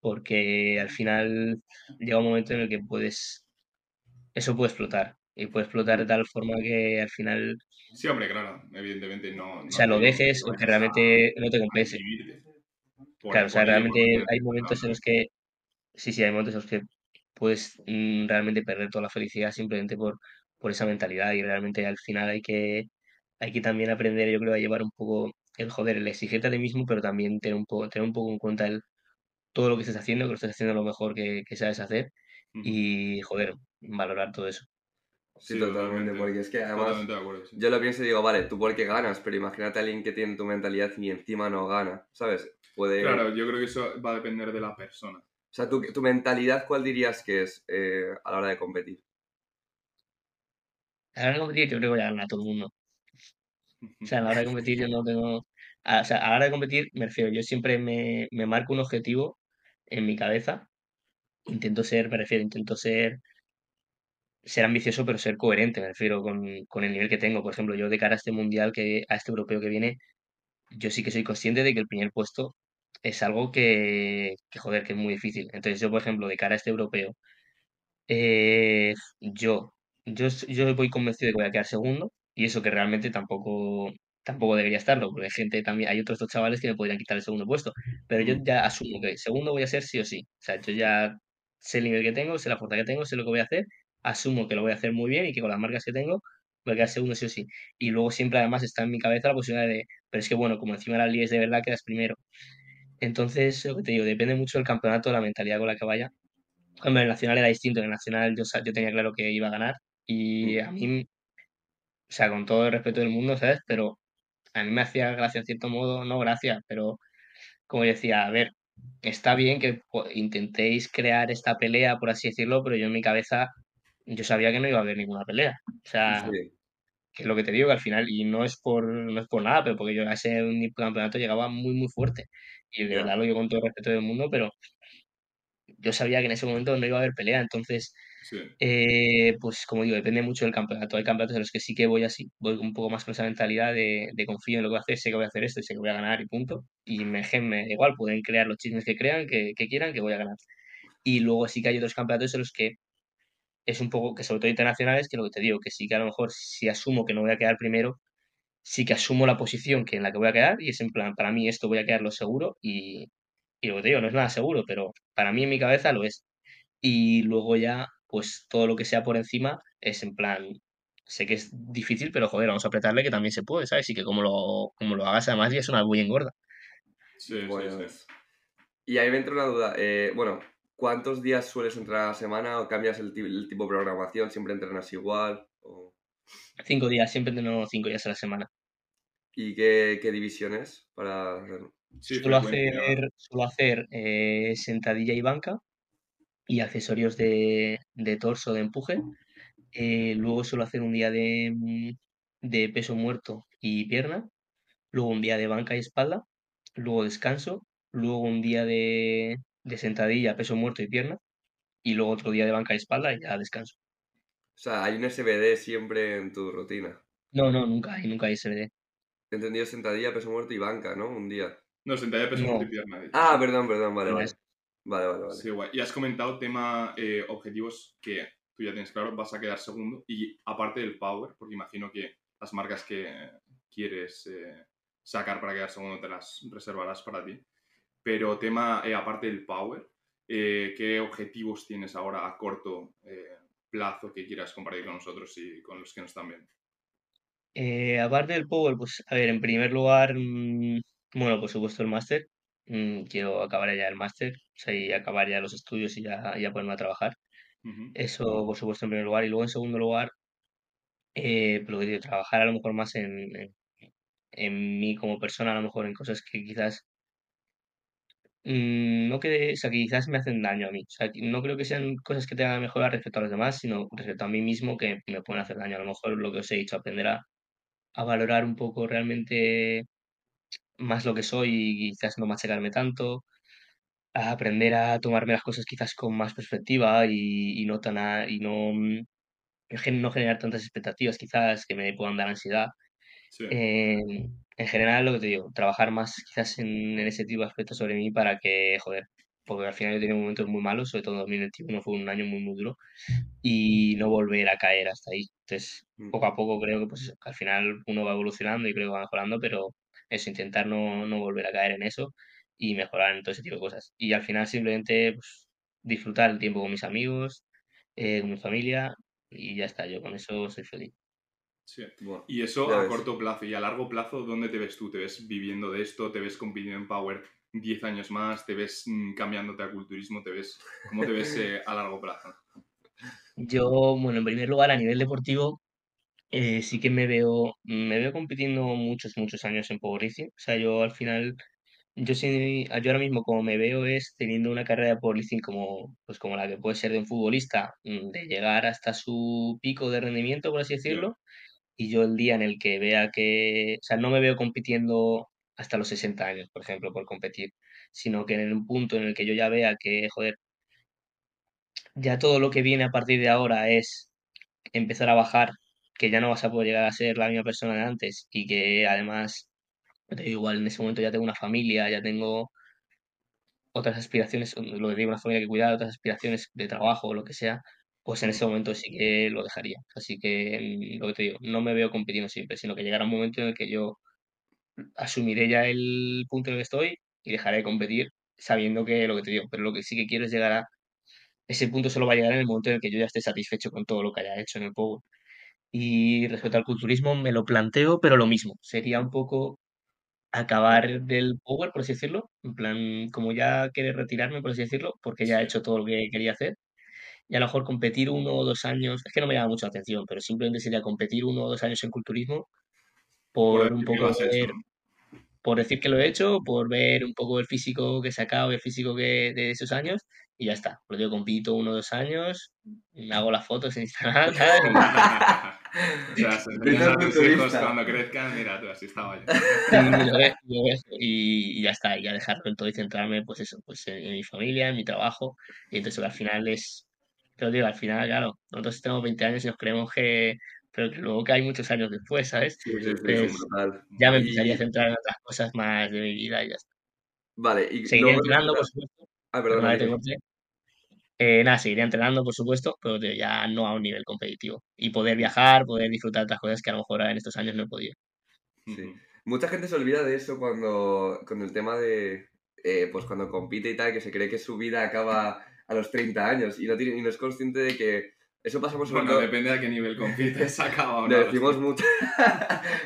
porque al final llega un momento en el que puedes, eso puede explotar y puede explotar de tal forma que al final, Sí, hombre, claro, evidentemente no. o sea, lo dejes o que realmente no te compense. Claro, o sea, realmente hay momentos en los que, sí, sí, hay momentos en los que puedes mm, realmente perder toda la felicidad simplemente por, por esa mentalidad y realmente al final hay que, hay que también aprender, yo creo, a llevar un poco el joder, el exigirte a ti mismo, pero también tener un poco, tener un poco en cuenta el, todo lo que estás haciendo, que lo estás haciendo lo mejor que, que sabes hacer y, joder, valorar todo eso. Sí, totalmente, porque es que además Totalmente de acuerdo, sí. yo lo pienso y digo, vale, tú porque ganas, pero imagínate a alguien que tiene tu mentalidad y encima no gana, ¿sabes? Puede... Claro, yo creo que eso va a depender de la persona. O sea, tu, tu mentalidad, ¿cuál dirías que es eh, a la hora de competir? A la hora de competir yo creo que voy a ganar a todo el mundo. O sea, a la hora de competir yo no tengo... a- o sea, a la hora de competir me refiero, yo siempre me, me marco un objetivo en mi cabeza, intento ser, me refiero, intento ser ser ambicioso, pero ser coherente, me refiero, con, con el nivel que tengo. Por ejemplo, yo de cara a este mundial, que, a este europeo que viene, yo sí que soy consciente de que el primer puesto es algo que, que, joder, que es muy difícil. Entonces yo, por ejemplo, de cara a este europeo, eh, yo, yo, yo voy convencido de que voy a quedar segundo y eso que realmente tampoco, tampoco debería estarlo, porque hay gente también, hay otros dos chavales que me podrían quitar el segundo puesto, pero yo ya asumo que segundo voy a ser sí o sí. O sea, yo ya sé el nivel que tengo, sé la fuerza que tengo, sé lo que voy a hacer, asumo que lo voy a hacer muy bien y que con las marcas que tengo voy a quedar segundo sí o sí. Y luego siempre además está en mi cabeza la posibilidad de, pero es que bueno, como encima la liga es de verdad, quedas primero. Entonces, lo que te digo, depende mucho del campeonato, la mentalidad con la que vaya. Hombre, el Nacional era distinto, en el Nacional yo, yo tenía claro que iba a ganar y a mí, o sea, con todo el respeto del mundo, ¿sabes? Pero a mí me hacía gracia en cierto modo, no gracia, pero como decía, a ver, está bien que intentéis crear esta pelea, por así decirlo, pero yo en mi cabeza, yo sabía que no iba a haber ninguna pelea. O sea, Sí, que es lo que te digo, que al final, y no es por, no es por nada, pero porque yo a ese campeonato llegaba muy, muy fuerte. Y de verdad lo digo con todo el respeto del mundo, pero yo sabía que en ese momento no iba a haber pelea, entonces, Eh, pues como digo, depende mucho del campeonato. Hay campeonatos en los que sí que voy así, voy un poco más con esa mentalidad de, de confío en lo que voy a hacer, sé que voy a hacer esto y sé que voy a ganar y punto. Y me, me igual, pueden crear los chismes que crean, que, que quieran, que voy a ganar. Y luego sí que hay otros campeonatos en los que es un poco, que sobre todo internacionales, que lo que te digo, que sí que a lo mejor si asumo que no voy a quedar primero, sí que asumo la posición que en la que voy a quedar y es en plan, para mí esto voy a quedar lo seguro y, y lo que te digo, no es nada seguro, pero para mí en mi cabeza lo es. Y luego ya, pues todo lo que sea por encima es en plan, sé que es difícil, pero joder, vamos a apretarle que también se puede, ¿sabes? Y que como lo, como lo hagas además ya es una muy engorda. sí, sí, pues... Y ahí me entra una duda. eh, bueno, ¿cuántos días sueles entrenar a la semana o cambias el, ti- el tipo de programación? ¿Siempre entrenas igual? O- Cinco días, siempre tengo cinco días a la semana. ¿Y qué, qué divisiones para? Sí, Suelo hacer, suelo hacer eh, sentadilla y banca y accesorios de, de torso, de empuje. Eh, luego suelo hacer un día de, mm, de peso muerto y pierna. Luego un día de banca y espalda. Luego descanso. Luego un día de, de sentadilla, peso muerto y pierna. Y luego otro día de banca y espalda y ya descanso. O sea, hay un SBD siempre en tu rutina. No, no, nunca hay, nunca hay SBD. He entendido sentadilla, peso muerto y banca, ¿no? Un día. No, sentadilla, peso No. muerto y pierna. Ah, perdón, perdón, vale, No vale. es- Vale, vale, vale. Sí, guay. Y has comentado tema eh, objetivos que tú ya tienes claro, vas a quedar segundo. Y aparte del power, porque imagino que las marcas que quieres eh, sacar para quedar segundo te las reservarás para ti. Pero tema, eh, aparte del power, eh, ¿qué objetivos tienes ahora a corto eh, plazo que quieras compartir con nosotros y con los que nos están viendo? Eh, aparte del Power, pues a ver, en primer lugar, mm, bueno, por supuesto el máster. Mm, quiero acabar ya el máster, o sea, y acabar ya los estudios y ya, ya ponerme a trabajar. Ujú. Eso, por supuesto, en primer lugar. Y luego, en segundo lugar, eh, lo que digo, trabajar a lo mejor más en, en, en mí como persona, a lo mejor en cosas que quizás mm, no que, o sea, que quizás me hacen daño a mí. O sea, no creo que sean cosas que tengan que mejorar respecto a los demás, sino respecto a mí mismo que me pueden hacer daño. A lo mejor lo que os he dicho, aprender a, a valorar un poco realmente más lo que soy y quizás no machacarme tanto, a aprender a tomarme las cosas quizás con más perspectiva y, y no tan a- y no, mm, no generar tantas expectativas quizás que me puedan dar ansiedad. Sí, Eh, en general, lo que te digo, trabajar más quizás en, en ese tipo de aspectos sobre mí para que, joder, porque al final yo tenido momentos muy malos, sobre todo 2021 fue un año muy, muy duro, y no volver a caer hasta ahí. Entonces, Mm. poco a poco creo que pues al final uno va evolucionando y creo que va mejorando, pero eso, intentar no, no volver a caer en eso y mejorar en todo ese tipo de cosas. Y al final simplemente pues, disfrutar el tiempo con mis amigos, eh, con mi familia, y ya está, yo con eso soy feliz. sí. Buah, Y eso a ves. corto plazo. Y a largo plazo, ¿dónde te ves tú? ¿Te ves viviendo de esto? ¿Te ves compitiendo en Power 10 años más? ¿Te ves mm, cambiándote a culturismo? ¿Te ves, ¿Cómo te ves eh, a largo plazo? Yo, bueno, en primer lugar, a nivel deportivo, eh, sí que me veo, me veo compitiendo muchos, muchos años en powerlifting. O sea, yo al final, yo sí, yo ahora mismo como me veo es teniendo una carrera de powerlifting como, pues como la que puede ser de un futbolista, mm, de llegar hasta su pico de rendimiento, por así Ya, decirlo, y yo el día en el que vea que, o sea, no me veo compitiendo hasta los 60 años, por ejemplo, por competir, sino que en un punto en el que yo ya vea que, joder, ya todo lo que viene a partir de ahora es empezar a bajar, que ya no vas a poder llegar a ser la misma persona de antes y que además, igual en ese momento ya tengo una familia, ya tengo otras aspiraciones, lo que digo, una familia que cuidar, otras aspiraciones de trabajo o lo que sea, pues en ese momento sí que lo dejaría. Así que mm, lo que te digo, no me veo compitiendo siempre, sino que llegará un momento en el que yo asumiré ya el punto en el que estoy y dejaré de competir sabiendo que lo que te digo, pero lo que sí que quiero es llegar a ese punto solo va a llegar en el momento en el que yo ya esté satisfecho con todo lo que haya hecho en el Power. Y respecto al culturismo, me lo planteo, pero lo mismo. Sería un poco acabar del Power, por así decirlo. En plan, como ya quiere retirarme, por así decirlo, porque ya he hecho todo lo que quería hacer. Y a lo mejor competir uno o dos años, es que no me llama mucha atención, pero simplemente sería competir uno o dos años en culturismo por, Por un poco. Por decir que lo he hecho, por ver un poco el físico que he sacado y el físico que de esos años, y ya está. Por yo compito uno o dos años, me hago las fotos en Instagram, ¿sabes? Y- o sea, se cuando crezcan, mira, tú, así estaba yo. lo lo y, y ya está, y ya dejarlo en todo y centrarme, pues eso, pues en, en mi familia, en mi trabajo, y entonces al final es, te lo digo, al final, claro, nosotros tenemos 20 años y nos creemos que, pero que luego que hay muchos años después, ¿sabes? Sí, sí, brutal. ya me empezaría a centrar en otras cosas más de mi vida y ya está. Vale, y Seguiré luego entrenando, por supuesto, Ah, corte. Eh, nada, seguiré entrenando, por supuesto, pero tío, ya no a un nivel competitivo. Y poder viajar, poder disfrutar de otras cosas que a lo mejor en estos años no he podido. Sí. Mucha gente se olvida de eso cuando, con el tema de, eh, pues cuando compite y tal, que se cree que su vida acaba a los 30 años y no, tiene, y no es consciente de que eso pasamos sobre Bueno, todo... depende de qué nivel compites, acaba o no. Le decimos mucho,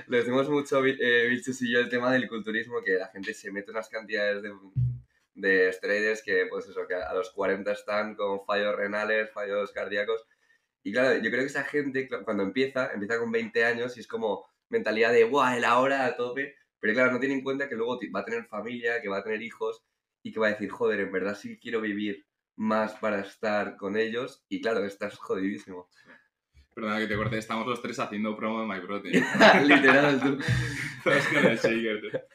le decimos mucho eh, Vilchus y yo el tema del culturismo, que la gente se mete unas cantidades de, de esteroides que, pues eso, que a los 40 están con fallos renales, fallos cardíacos. Y claro, yo creo que esa gente cuando empieza, empieza con 20 años y es como mentalidad de, ¡buah, el ahora a tope! Pero claro, no tiene en cuenta que luego va a tener familia, que va a tener hijos y que va a decir, joder, en verdad sí quiero vivir más para estar con ellos. Y claro, estás jodidísimo. Perdona que te corte, estamos los tres haciendo promo de My Protein. Literal, tú.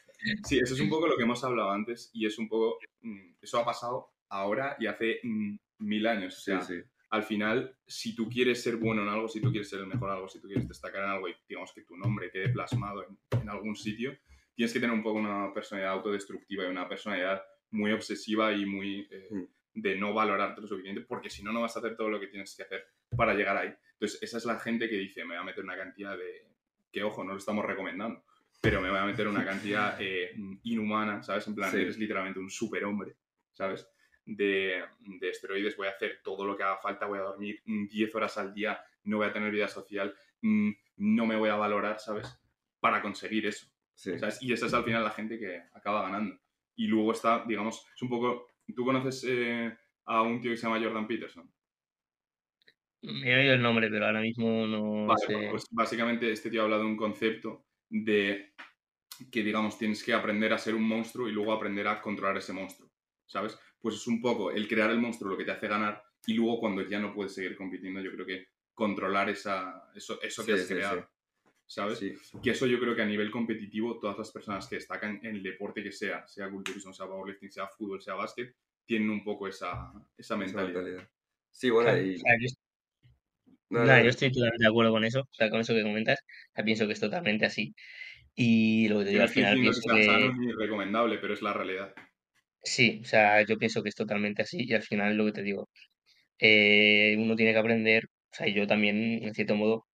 Sí, eso es un poco lo que hemos hablado antes y es un poco. mm, Eso ha pasado ahora y hace mm, mil años. O sea, Sí, sí. al final, si tú quieres ser bueno en algo, si tú quieres ser el mejor en algo, si tú quieres destacar en algo y digamos que tu nombre quede plasmado en, en algún sitio, tienes que tener un poco una personalidad autodestructiva y una personalidad muy obsesiva y muy eh, Mm. De no valorarte lo suficiente, porque si no, no vas a hacer todo lo que tienes que hacer para llegar ahí. Entonces, esa es la gente que dice, me voy a meter una cantidad de... que, ojo, no lo estamos recomendando, pero me voy a meter una cantidad eh, inhumana, ¿sabes? En plan, Sí. eres literalmente un superhombre, ¿sabes? De, de esteroides, voy a hacer todo lo que haga falta, voy a dormir mm, 10 horas al día, no voy a tener vida social, mm, no me voy a valorar, ¿sabes? Para conseguir eso. sí. ¿sabes? Y esa es al final la gente que acaba ganando. Y luego está, digamos, es un poco... ¿Tú conoces eh, a un tío que se llama Jordan Peterson? Me he oído el nombre, pero ahora mismo no Vale, sé. bueno, pues básicamente este tío habla de un concepto de que, digamos, tienes que aprender a ser un monstruo y luego aprender a controlar ese monstruo, ¿sabes? Pues es un poco el crear el monstruo lo que te hace ganar y luego cuando ya no puedes seguir compitiendo, yo creo que controlar esa, eso, eso que Sí, has sí, creado, sí. ¿Sabes? Sí. Que eso yo creo que a nivel competitivo, todas las personas que destacan en el deporte que sea, sea culturismo, sea powerlifting, sea fútbol, sea básquet, tienen un poco esa, esa esa mentalidad. mentalidad. Sí, bueno, Claro, y... o sea, yo, no, nada, no, yo estoy totalmente de acuerdo con eso, o sea, con eso que comentas, o sea, pienso que es totalmente así. Y lo que te digo, no al estoy final que pienso sea que sano ni recomendable, pero es la realidad. sí, o sea, yo pienso que es totalmente así y al final lo que te digo, eh, uno tiene que aprender, o sea, yo también, en cierto modo,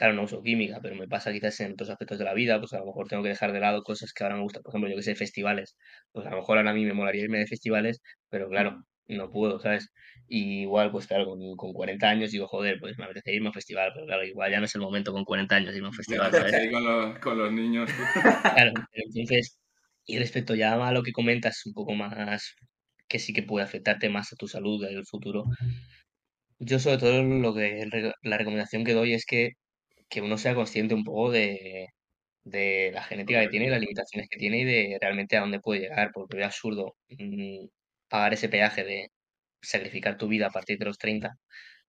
claro, no uso química, pero me pasa quizás en otros aspectos de la vida, pues a lo mejor tengo que dejar de lado cosas que ahora me gustan, por ejemplo, yo que sé, festivales, pues a lo mejor ahora a mí me molaría irme de festivales, pero claro, no puedo, ¿sabes? Y igual, pues claro, con, con 40 años digo, joder, pues me apetece irme a un festival, pero claro, igual ya no es el momento con 40 años irme a un festival, ¿sabes? con los, con los niños. Claro, pero entonces, y respecto ya a lo que comentas, un poco más, que sí que puede afectarte más a tu salud en el futuro, yo sobre todo lo que la recomendación que doy es que, que uno sea consciente un poco de, de la genética que tiene y las limitaciones que tiene y de realmente a dónde puede llegar, porque es absurdo mm, pagar ese peaje de sacrificar tu vida a partir de los 30,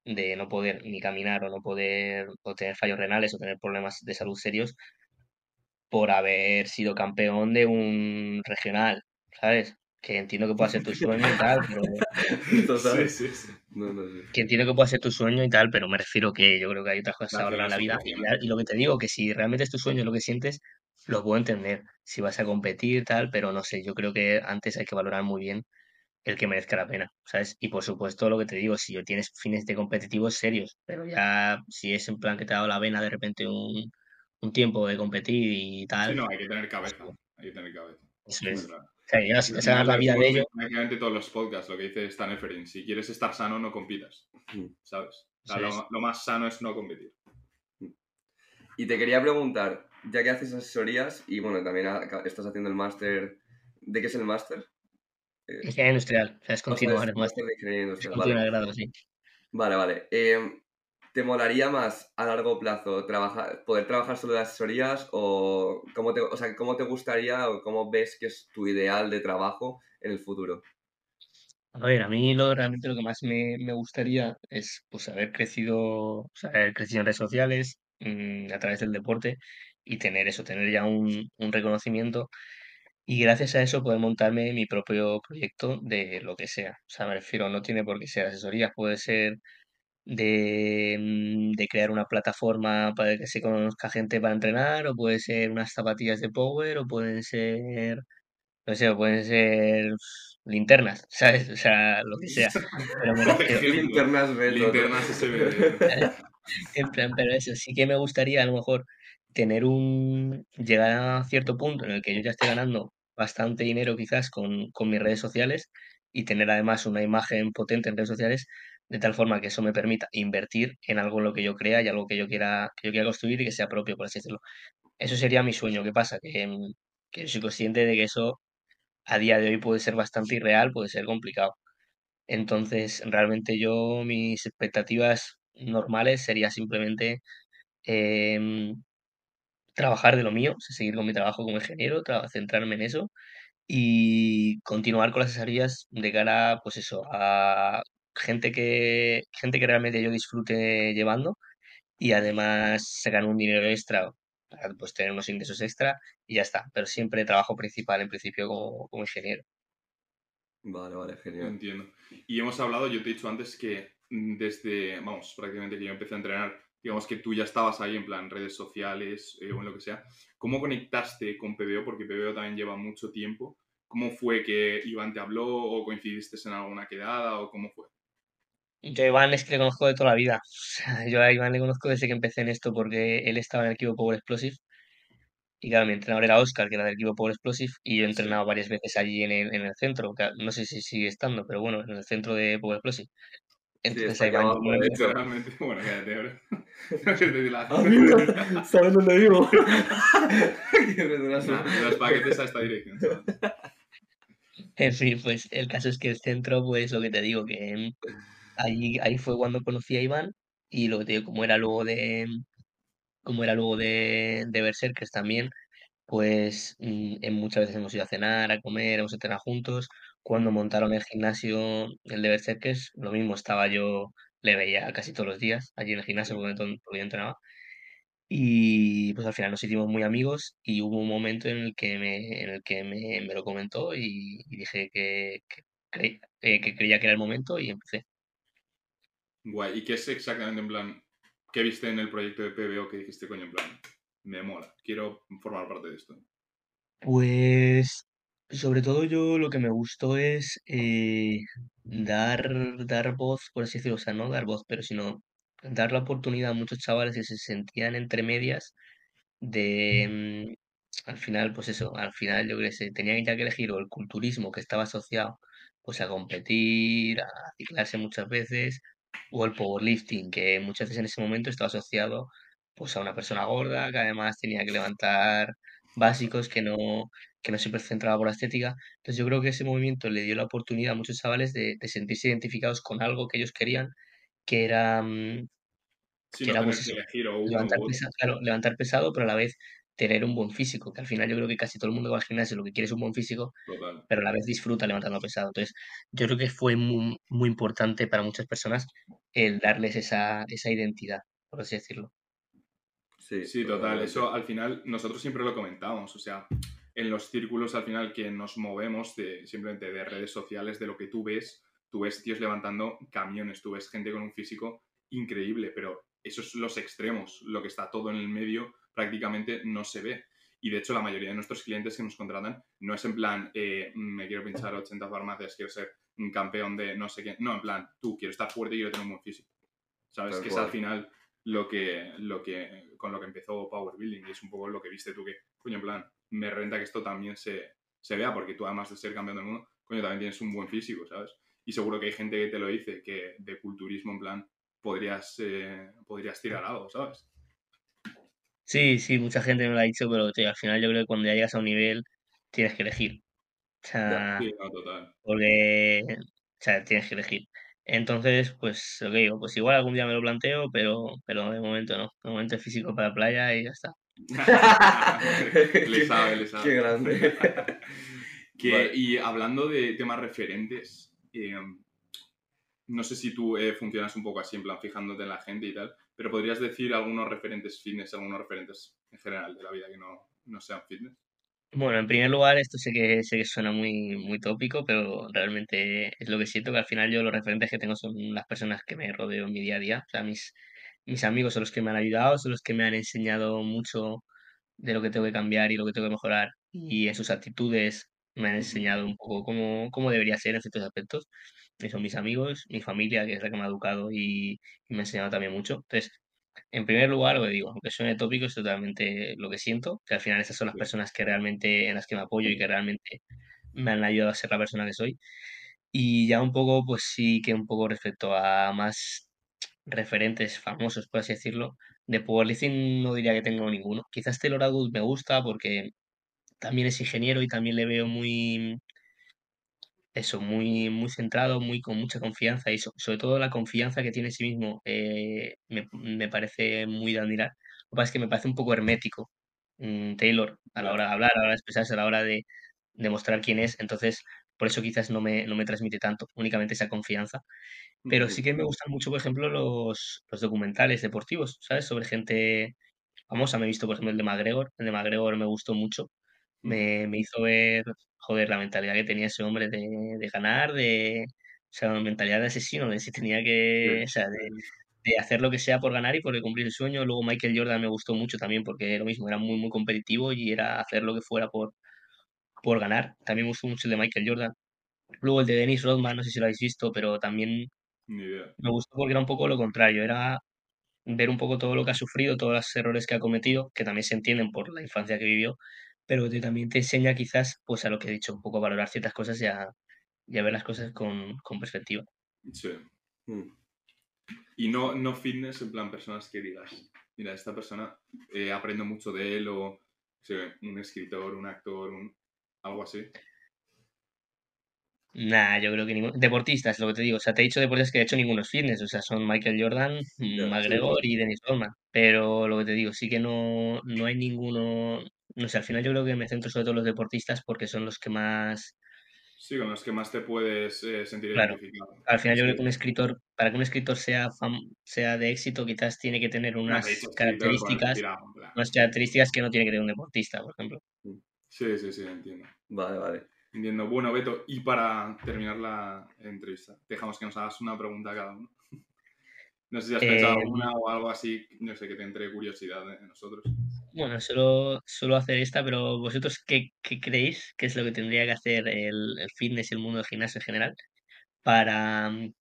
de no poder ni caminar o no poder o tener fallos renales o tener problemas de salud serios por haber sido campeón de un regional, ¿sabes? Que entiendo que pueda ser tu sueño y tal, pero... Total. Sí, sí, sí. No, no sé. que entiendo que pueda ser tu sueño y tal, pero me refiero que yo creo que hay otras cosas ahora en la vida. Y, lo que te digo, que si realmente es tu sueño lo que sientes, lo puedo entender. Si vas a competir, tal, pero no sé, yo creo que antes hay que valorar muy bien el que merezca la pena, ¿sabes? Y por supuesto, lo que te digo, si tienes fines de competitivos serios, pero ya si es en plan que te ha dado la vena de repente un, un tiempo de competir y tal, Sí, no, hay que tener cabeza. Hay que tener cabeza. eso es. claro. Sea, te ganas final, la vida de decimos ello, en Prácticamente todos los podcasts, lo que dice Stan Efferin, si quieres estar sano, no compitas, Mm. ¿sabes? O sea, es. lo, lo más sano es no competir. Y te quería preguntar, ya que haces asesorías y bueno, también estás haciendo el máster, ¿de qué es el máster? Eh, ingeniería industrial, o sea, es o sea, continuar el máster, de ingeniería industrial. Vale, grado, sí. vale. vale. Eh, ¿Te molaría más a largo plazo trabajar, poder trabajar solo de asesorías o cómo te, o sea, cómo te gustaría o cómo ves que es tu ideal de trabajo en el futuro? A ver, a mí lo, realmente lo que más me, me gustaría es pues haber crecido, o sea, haber crecido en redes sociales mm, a través del deporte y tener eso, tener ya un, un reconocimiento y gracias a eso poder montarme mi propio proyecto de lo que sea. O sea, me refiero, no tiene por qué ser asesoría, puede ser de, mm, de crear una plataforma para que se conozca gente para entrenar, o puede ser unas zapatillas de power, o pueden ser no sé, pueden ser linternas, ¿sabes? O sea, lo que sea. Pero me Por refiero, ¿Qué ejemplo, linternas ves? linternas en plan, pero eso, sí que me gustaría a lo mejor tener un, llegar a cierto punto en el que yo ya esté ganando bastante dinero quizás con, con mis redes sociales y tener además una imagen potente en redes sociales, de tal forma que eso me permita invertir en algo en lo que yo crea y algo que yo quiera, que yo quiera construir y que sea propio, por así decirlo. Eso sería mi sueño. ¿Qué pasa? Que, mm, que soy consciente de que eso a día de hoy puede ser bastante irreal, puede ser complicado. Entonces, realmente yo, mis expectativas normales sería simplemente em, trabajar de lo mío, seguir con mi trabajo como ingeniero, tra- centrarme en eso y continuar con las asesorías de cara, pues eso, a gente que, gente que realmente yo disfrute llevando y además sacar un dinero extra para pues tener unos ingresos extra y ya está. Pero siempre trabajo principal en principio como, como ingeniero. Vale, vale, genial. Entiendo. Y hemos hablado, yo te he dicho antes que desde, vamos, prácticamente que yo empecé a entrenar, digamos que tú ya estabas ahí en plan redes sociales eh, o en lo que sea. ¿Cómo conectaste con PBO? Porque PBO también lleva mucho tiempo. ¿Cómo fue que Iván te habló o coincidiste en alguna quedada o cómo fue? Yo a Iván es que le conozco de toda la vida. O sea, yo a Iván le conozco desde que empecé en esto porque él estaba en el equipo Power Explosive y claro, mi entrenador era Oscar, que era del equipo Power Explosive y yo he Sí. entrenado varias veces allí en el, en el centro, que no sé si sigue estando, pero bueno, en el centro de Power Explosive. Entonces está a aquí Iván abajo, yo de me- hecho. Realmente, bueno, quédate ahora. No quiero decir la- Ah, ¿sabes dónde vivo? Qué retraso. Nah, los paquetes a esta dirección. En fin, pues el caso es que el centro, pues lo que te digo, que mm, ahí, ahí fue cuando conocí a Iván y lo que te digo, como era luego de, como era luego de, de Berserkers también, pues mm, en muchas veces hemos ido a cenar, a comer, hemos entrenado juntos. Cuando montaron el gimnasio, el de Berserkers, lo mismo estaba yo, le veía casi todos los días allí en el gimnasio porque, porque yo entrenaba. Y pues al final nos hicimos muy amigos y hubo un momento en el que me, en el que me, me lo comentó y, y dije que, que, cre- eh, que creía que era el momento y empecé. Guay. ¿Y qué es exactamente en plan? ¿Qué viste en el proyecto de PBO que dijiste, coño, en plan? Me mola, quiero formar parte de esto. Pues sobre todo yo lo que me gustó es eh, dar, dar voz, por así decirlo, o sea, no dar voz, pero sino dar la oportunidad a muchos chavales que se sentían entre medias de, mm, al final, pues eso, al final yo creo que tenían ya que elegir o el culturismo que estaba asociado pues a competir, a ciclarse muchas veces, o el powerlifting, que muchas veces en ese momento estaba asociado pues a una persona gorda, que además tenía que levantar básicos que no, que no siempre se centraba por la estética. Entonces yo creo que ese movimiento le dio la oportunidad a muchos chavales de, de sentirse identificados con algo que ellos querían, que era, Si que no era tener pues que eso, elegir o uno levantar u otro. pesado, claro, levantar pesado, pero a la vez tener un buen físico, que al final yo creo que casi todo el mundo que va al gimnasio lo que quiere es un buen físico, Total. pero a la vez disfruta levantando pesado. Entonces, yo creo que fue muy, muy importante para muchas personas el darles esa, esa identidad, por así decirlo. Sí, Sí, total. Eso al final nosotros siempre lo comentamos. O sea, en los círculos al final que nos movemos de, simplemente de redes sociales, de lo que tú ves, tú ves tíos levantando camiones, tú ves gente con un físico increíble, pero esos son los extremos, lo que está todo en el medio prácticamente no se ve. Y de hecho la mayoría de nuestros clientes que nos contratan no es en plan, eh, me quiero pinchar 80 farmacias, quiero ser un campeón de no sé qué, no, en plan, tú quiero estar fuerte y quiero tener un buen físico. ¿Sabes? Tal que es cual. al final lo que, lo que, con lo que empezó Power Building y es un poco lo que viste tú que, coño, en plan, me renta que esto también se, se vea porque tú además de ser campeón del mundo, coño, también tienes un buen físico, ¿sabes? Y seguro que hay gente que te lo dice, que de culturismo en plan podrías, eh, podrías tirar algo, ¿sabes? Sí, sí, mucha gente me lo ha dicho, pero tío, al final yo creo que cuando ya llegas a un nivel tienes que elegir. O sea, Sí, no, total. porque, o sea, tienes que elegir. Entonces, pues lo que digo, pues igual algún día me lo planteo, pero, pero de momento no. De momento es físico para playa y ya está. le sabe, le sabe. Qué grande. Que- Vale. Y hablando de temas referentes, eh, no sé si tú eh, funcionas un poco así, en plan fijándote en la gente y tal, pero podrías decir algunos referentes fitness, algunos referentes en general de la vida que no, no sean fitness. Bueno, en primer lugar, esto sé que, sé que suena muy, muy tópico, pero realmente es lo que siento, que al final yo los referentes que tengo son las personas que me rodeo en mi día a día. O sea, mis, mis amigos son los que me han ayudado, son los que me han enseñado mucho de lo que tengo que cambiar y lo que tengo que mejorar. Y en sus actitudes me han enseñado un poco cómo, cómo debería ser en ciertos aspectos. Y son mis amigos, mi familia, que es la que me ha educado y, y me ha enseñado también mucho. Entonces, en primer lugar, lo que digo, aunque suene tópico, es totalmente lo que siento, que al final esas son las personas que realmente, en las que me apoyo y que realmente me han ayudado a ser la persona que soy. Y ya un poco, pues sí que un poco respecto a más referentes famosos, por así decirlo, de powerlifting no diría que tengo ninguno. Quizás Taylor Adult me gusta porque también es ingeniero y también le veo muy, eso, muy, muy centrado, muy con mucha confianza y so- sobre todo la confianza que tiene en sí mismo eh, me, me parece muy de admirar. Lo que pasa es que me parece un poco hermético mm, Taylor a la hora de hablar, a la hora de expresarse, a la hora de demostrar quién es. Entonces, por eso quizás no me, no me transmite tanto, únicamente esa confianza. Pero sí que me gustan mucho, por ejemplo, los, los documentales deportivos, ¿sabes? Sobre gente famosa. Me he visto, por ejemplo, el de McGregor. El de McGregor me gustó mucho. Me, me hizo ver, joder, la mentalidad que tenía ese hombre de, de ganar, de, o sea, mentalidad de asesino, de si tenía que, o sea, de, de hacer lo que sea por ganar y por cumplir el sueño. Luego Michael Jordan me gustó mucho también porque lo mismo, era muy, muy competitivo y era hacer lo que fuera por, por ganar. También me gustó mucho el de Michael Jordan. Luego el de Dennis Rodman, no sé si lo habéis visto, pero también me gustó porque era un poco lo contrario, era ver un poco todo lo que ha sufrido, todos los errores que ha cometido, que también se entienden por la infancia que vivió, pero que también te enseña quizás, pues a lo que he dicho, un poco a valorar ciertas cosas y a, y a ver las cosas con, con perspectiva. Sí. Mm. Y no, no fitness, en plan personas que digas, mira, esta persona eh, aprendo mucho de él o sí, un escritor, un actor, un, algo así. Nah, yo creo que ninguno. Deportistas, lo que te digo. O sea, te he dicho deportistas que de hecho ninguno es fitness. O sea, son Michael Jordan, Ya, McGregor y Dennis Rodman. Pero lo que te digo, sí que no, no hay ninguno. No sé, al final yo creo que me centro sobre todo en los deportistas porque son los que más. Sí, con los que más te puedes eh, sentir Claro. identificado. Al final yo creo que un escritor, para que un escritor sea, fam- sea de éxito, quizás tiene que tener unas escritor, características, tirado, en unas características que no tiene que tener un deportista, por ejemplo. Sí, sí, sí, entiendo. Vale, vale. Entiendo. Bueno, Beto, y para terminar la entrevista, dejamos que nos hagas una pregunta a cada uno. No sé si has pensado Eh, alguna o algo así, no sé, que te entre curiosidad de nosotros. Bueno, solo, solo hacer esta, pero vosotros, ¿qué, qué creéis que es lo que tendría que hacer el, el fitness y el mundo del gimnasio en general para, mm,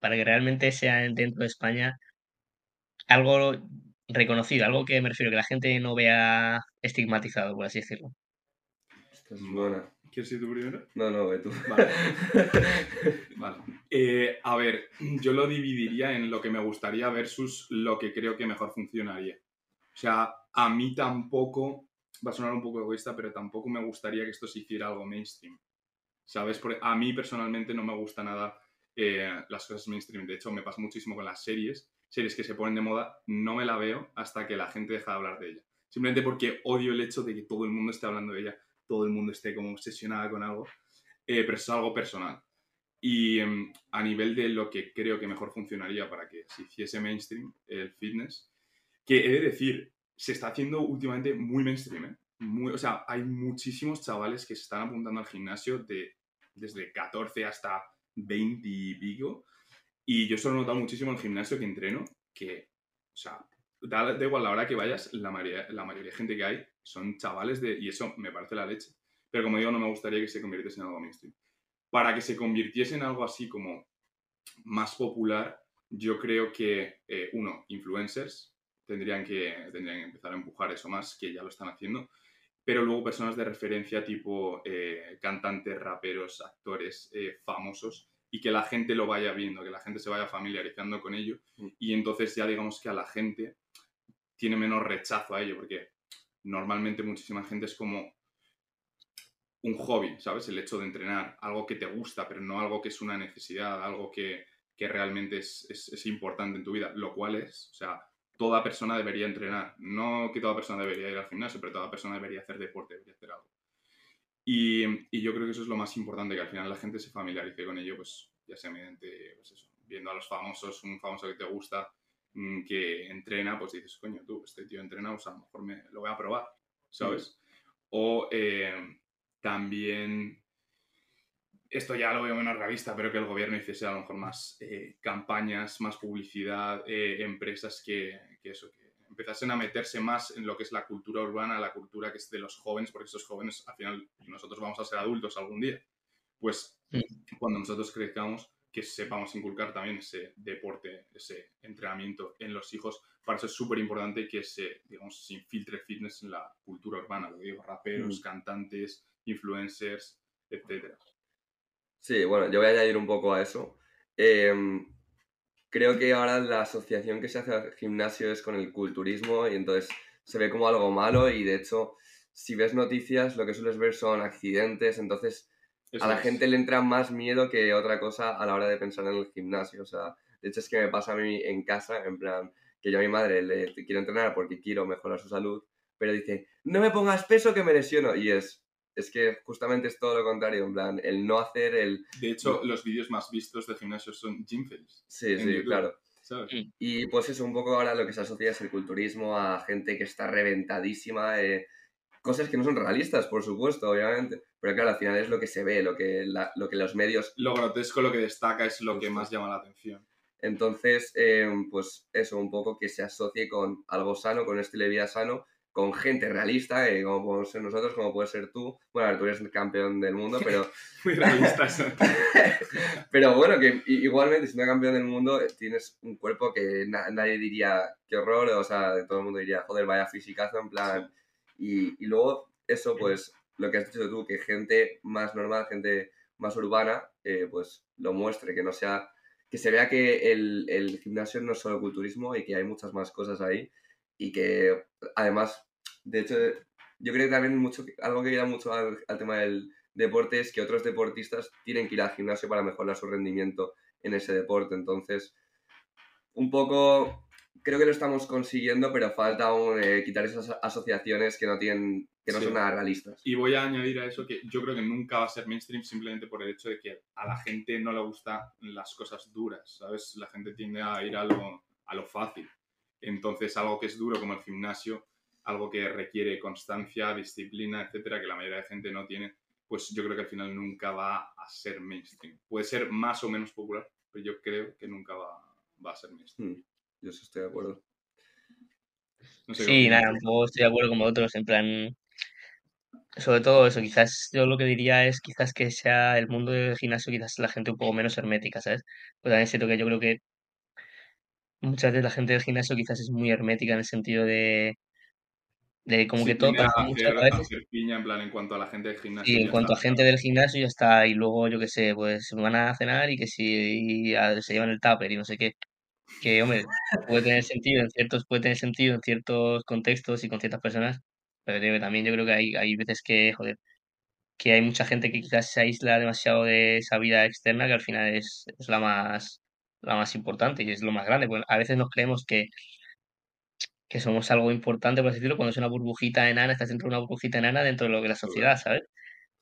para que realmente sea dentro de España algo reconocido, algo que me refiero, que la gente no vea estigmatizado, por así decirlo? Esta es buena. ¿Quieres ir tú primero? No, no, ve tú. Vale. Vale. Eh, a ver, yo lo dividiría en lo que me gustaría versus lo que creo que mejor funcionaría. O sea, a mí tampoco, va a sonar un poco egoísta, pero tampoco me gustaría que esto se hiciera algo mainstream. ¿Sabes? Porque a mí personalmente no me gusta nada eh, las cosas mainstream. De hecho, me pasa muchísimo con las series. Series que se ponen de moda, no me la veo hasta que la gente deja de hablar de ella. Simplemente porque odio el hecho de que todo el mundo esté hablando de ella, todo el mundo esté como obsesionada con algo. Eh, pero es algo personal. Y em, a nivel de lo que creo que mejor funcionaría para que se hiciese mainstream el fitness, que he de decir, se está haciendo últimamente muy mainstream, ¿eh? o sea, hay muchísimos chavales que se están apuntando al gimnasio de, desde 14 hasta 20 y pico. Y yo solo he notado muchísimo en el gimnasio que entreno que, o sea, da, da igual la hora que vayas, la mayoría, la mayoría de gente que hay son chavales de... Y eso me parece la leche. Pero como digo, no me gustaría que se convirtiese en algo mainstream. Para que se convirtiese en algo así como más popular, yo creo que, eh, uno, influencers tendrían que, tendrían que empezar a empujar eso más, que ya lo están haciendo. Pero luego personas de referencia tipo eh, cantantes, raperos, actores eh, famosos y que la gente lo vaya viendo, que la gente se vaya familiarizando con ello Mm. y entonces ya digamos que a la gente tiene menos rechazo a ello, porque normalmente muchísima gente es como un hobby, ¿sabes? El hecho de entrenar, algo que te gusta, pero no algo que es una necesidad, algo que, que realmente es, es- es importante en tu vida, lo cual es, o sea, toda persona debería entrenar, no que toda persona debería ir al gimnasio, pero toda persona debería hacer deporte, debería hacer algo. Y, y yo creo que eso es lo más importante, que al final la gente se familiarice con ello, pues ya sea mediante, pues eso, viendo a los famosos, un famoso que te gusta, mm, que entrena, pues dices, coño, tú, este tío entrena, pues a lo mejor me, lo voy a probar, ¿sabes? O eh, también, esto ya lo veo menos realista, pero que el gobierno hiciese a lo mejor más eh, campañas, más publicidad, eh, empresas que, que eso, que empezasen a meterse más en lo que es la cultura urbana, la cultura que es de los jóvenes, porque esos jóvenes, al final, nosotros vamos a ser adultos algún día. Pues Mm. cuando nosotros crezcamos, que sepamos inculcar también ese deporte, ese entrenamiento en los hijos. Para eso es súper importante que se, digamos, se infiltre fitness en la cultura urbana, lo digo, raperos, Mm. cantantes, influencers, etcétera. Sí, bueno, yo voy a añadir un poco a eso. Em, creo que ahora la asociación que se hace al gimnasio es con el culturismo y entonces se ve como algo malo y de hecho, si ves noticias, lo que sueles ver son accidentes, entonces Eso a la es. gente le entra más miedo que otra cosa a la hora de pensar en el gimnasio. O sea, de hecho es que me pasa a mí en casa, en plan, que yo a mi madre le quiero entrenar porque quiero mejorar su salud, pero dice, no me pongas peso que me lesiono. Y es, es que justamente es todo lo contrario, en plan, el no hacer el... De hecho, los vídeos más vistos de gimnasio son gym fails, Sí, sí, YouTube. claro. ¿sabes? Mm. Y pues eso, un poco ahora lo que se asocia es el culturismo a gente que está reventadísima, eh, cosas que no son realistas, por supuesto, obviamente, pero claro, al final es lo que se ve, lo que, la- lo que los medios Lo grotesco, lo que destaca es lo que más llama la atención. Entonces, eh, pues eso, un poco que se asocie con algo sano, con un estilo de vida sano, con gente realista, eh, como podemos ser nosotros, como puedes ser tú. Bueno, a ver, tú eres el campeón del mundo, pero, Muy realistas. pero bueno, que igualmente siendo campeón del mundo eh, tienes un cuerpo que na- nadie diría qué horror, o sea, todo el mundo diría, joder, vaya fisicazo, en plan... Y, y luego eso, pues, lo que has dicho tú, que gente más normal, gente más urbana, eh, pues lo muestre, que no sea que se vea que el, el gimnasio no es solo culturismo y que hay muchas más cosas ahí y que además, de hecho, yo creo que también mucho, algo que ayuda mucho al, al tema del deporte es que otros deportistas tienen que ir al gimnasio para mejorar su rendimiento en ese deporte. Entonces, un poco, creo que lo estamos consiguiendo, pero falta aún eh, quitar esas asociaciones que no tienen, que no Sí. son nada realistas. Y voy a añadir a eso que yo creo que nunca va a ser mainstream simplemente por el hecho de que a la gente no le gustan las cosas duras, ¿sabes? La gente tiende a ir a lo, a lo fácil. Entonces, algo que es duro como el gimnasio, algo que requiere constancia, disciplina, etcétera, que la mayoría de gente no tiene, pues yo creo que al final nunca va a ser mainstream. Puede ser más o menos popular, pero yo creo que nunca va, va a ser mainstream. Hmm, Yo sí estoy de acuerdo. No sé qué Sí, nada, un poco estoy de acuerdo con vosotros, en plan, sobre todo eso, quizás yo lo que diría es quizás que sea el mundo del gimnasio, quizás la gente un poco menos hermética, ¿sabes? Pues también siento que yo creo que muchas veces la gente del gimnasio quizás es muy hermética en el sentido de, de como Sí, que todo a pasa a a veces. piña en plan en cuanto a la gente del gimnasio. Y y en cuanto a está. gente del gimnasio ya está, y luego yo qué sé, pues van a cenar y que si a- se llevan el tupper y no sé qué. Que, hombre, puede tener sentido en ciertos, puede tener sentido en ciertos contextos y con ciertas personas, pero también yo creo que hay, hay veces que, joder, que hay mucha gente que quizás se aísla demasiado de esa vida externa que al final es, es la más, la más importante y es lo más grande. Bueno, a veces nos creemos que, que somos algo importante, por así decirlo, cuando es una burbujita enana, estás dentro de una burbujita enana dentro de lo que es la sociedad, ¿sabes?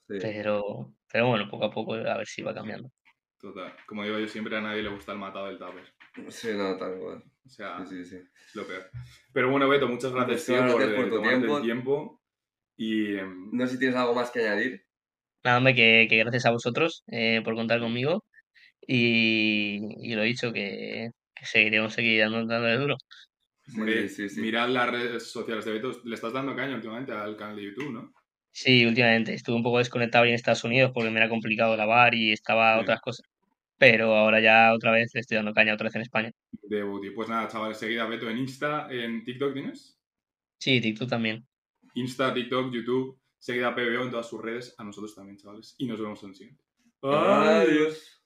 Sí. Pero, pero bueno, poco a poco a ver si va cambiando. Total. Como digo yo siempre, a nadie le gusta el matado del tupper. Sí, no, tal cual. O sea, Sí, sí, lo peor. Pero bueno, Beto, muchas gracias, Muchas tío, por, gracias por eh, tu tiempo. el tiempo. Y em, No sé si tienes algo más que añadir. Nada, hombre, que, que gracias a vosotros eh, por contar conmigo y, y lo dicho, que, que seguiremos seguir dando, dándole duro. hombre, sí, sí. mirad las redes sociales de Beto. Le estás dando caña últimamente al canal de YouTube, ¿no? Sí, últimamente estuve un poco desconectado ahí en Estados Unidos porque me era complicado grabar y estaba Sí. otras cosas. Pero ahora ya otra vez le estoy dando caña otra vez en España. De Booty. Pues nada, chavales, seguid a Beto en Insta, en TikTok tienes. Sí, TikTok también. Insta, TikTok, YouTube. Seguid a PBO en todas sus redes. A nosotros también, chavales. Y nos vemos en el siguiente. Adiós.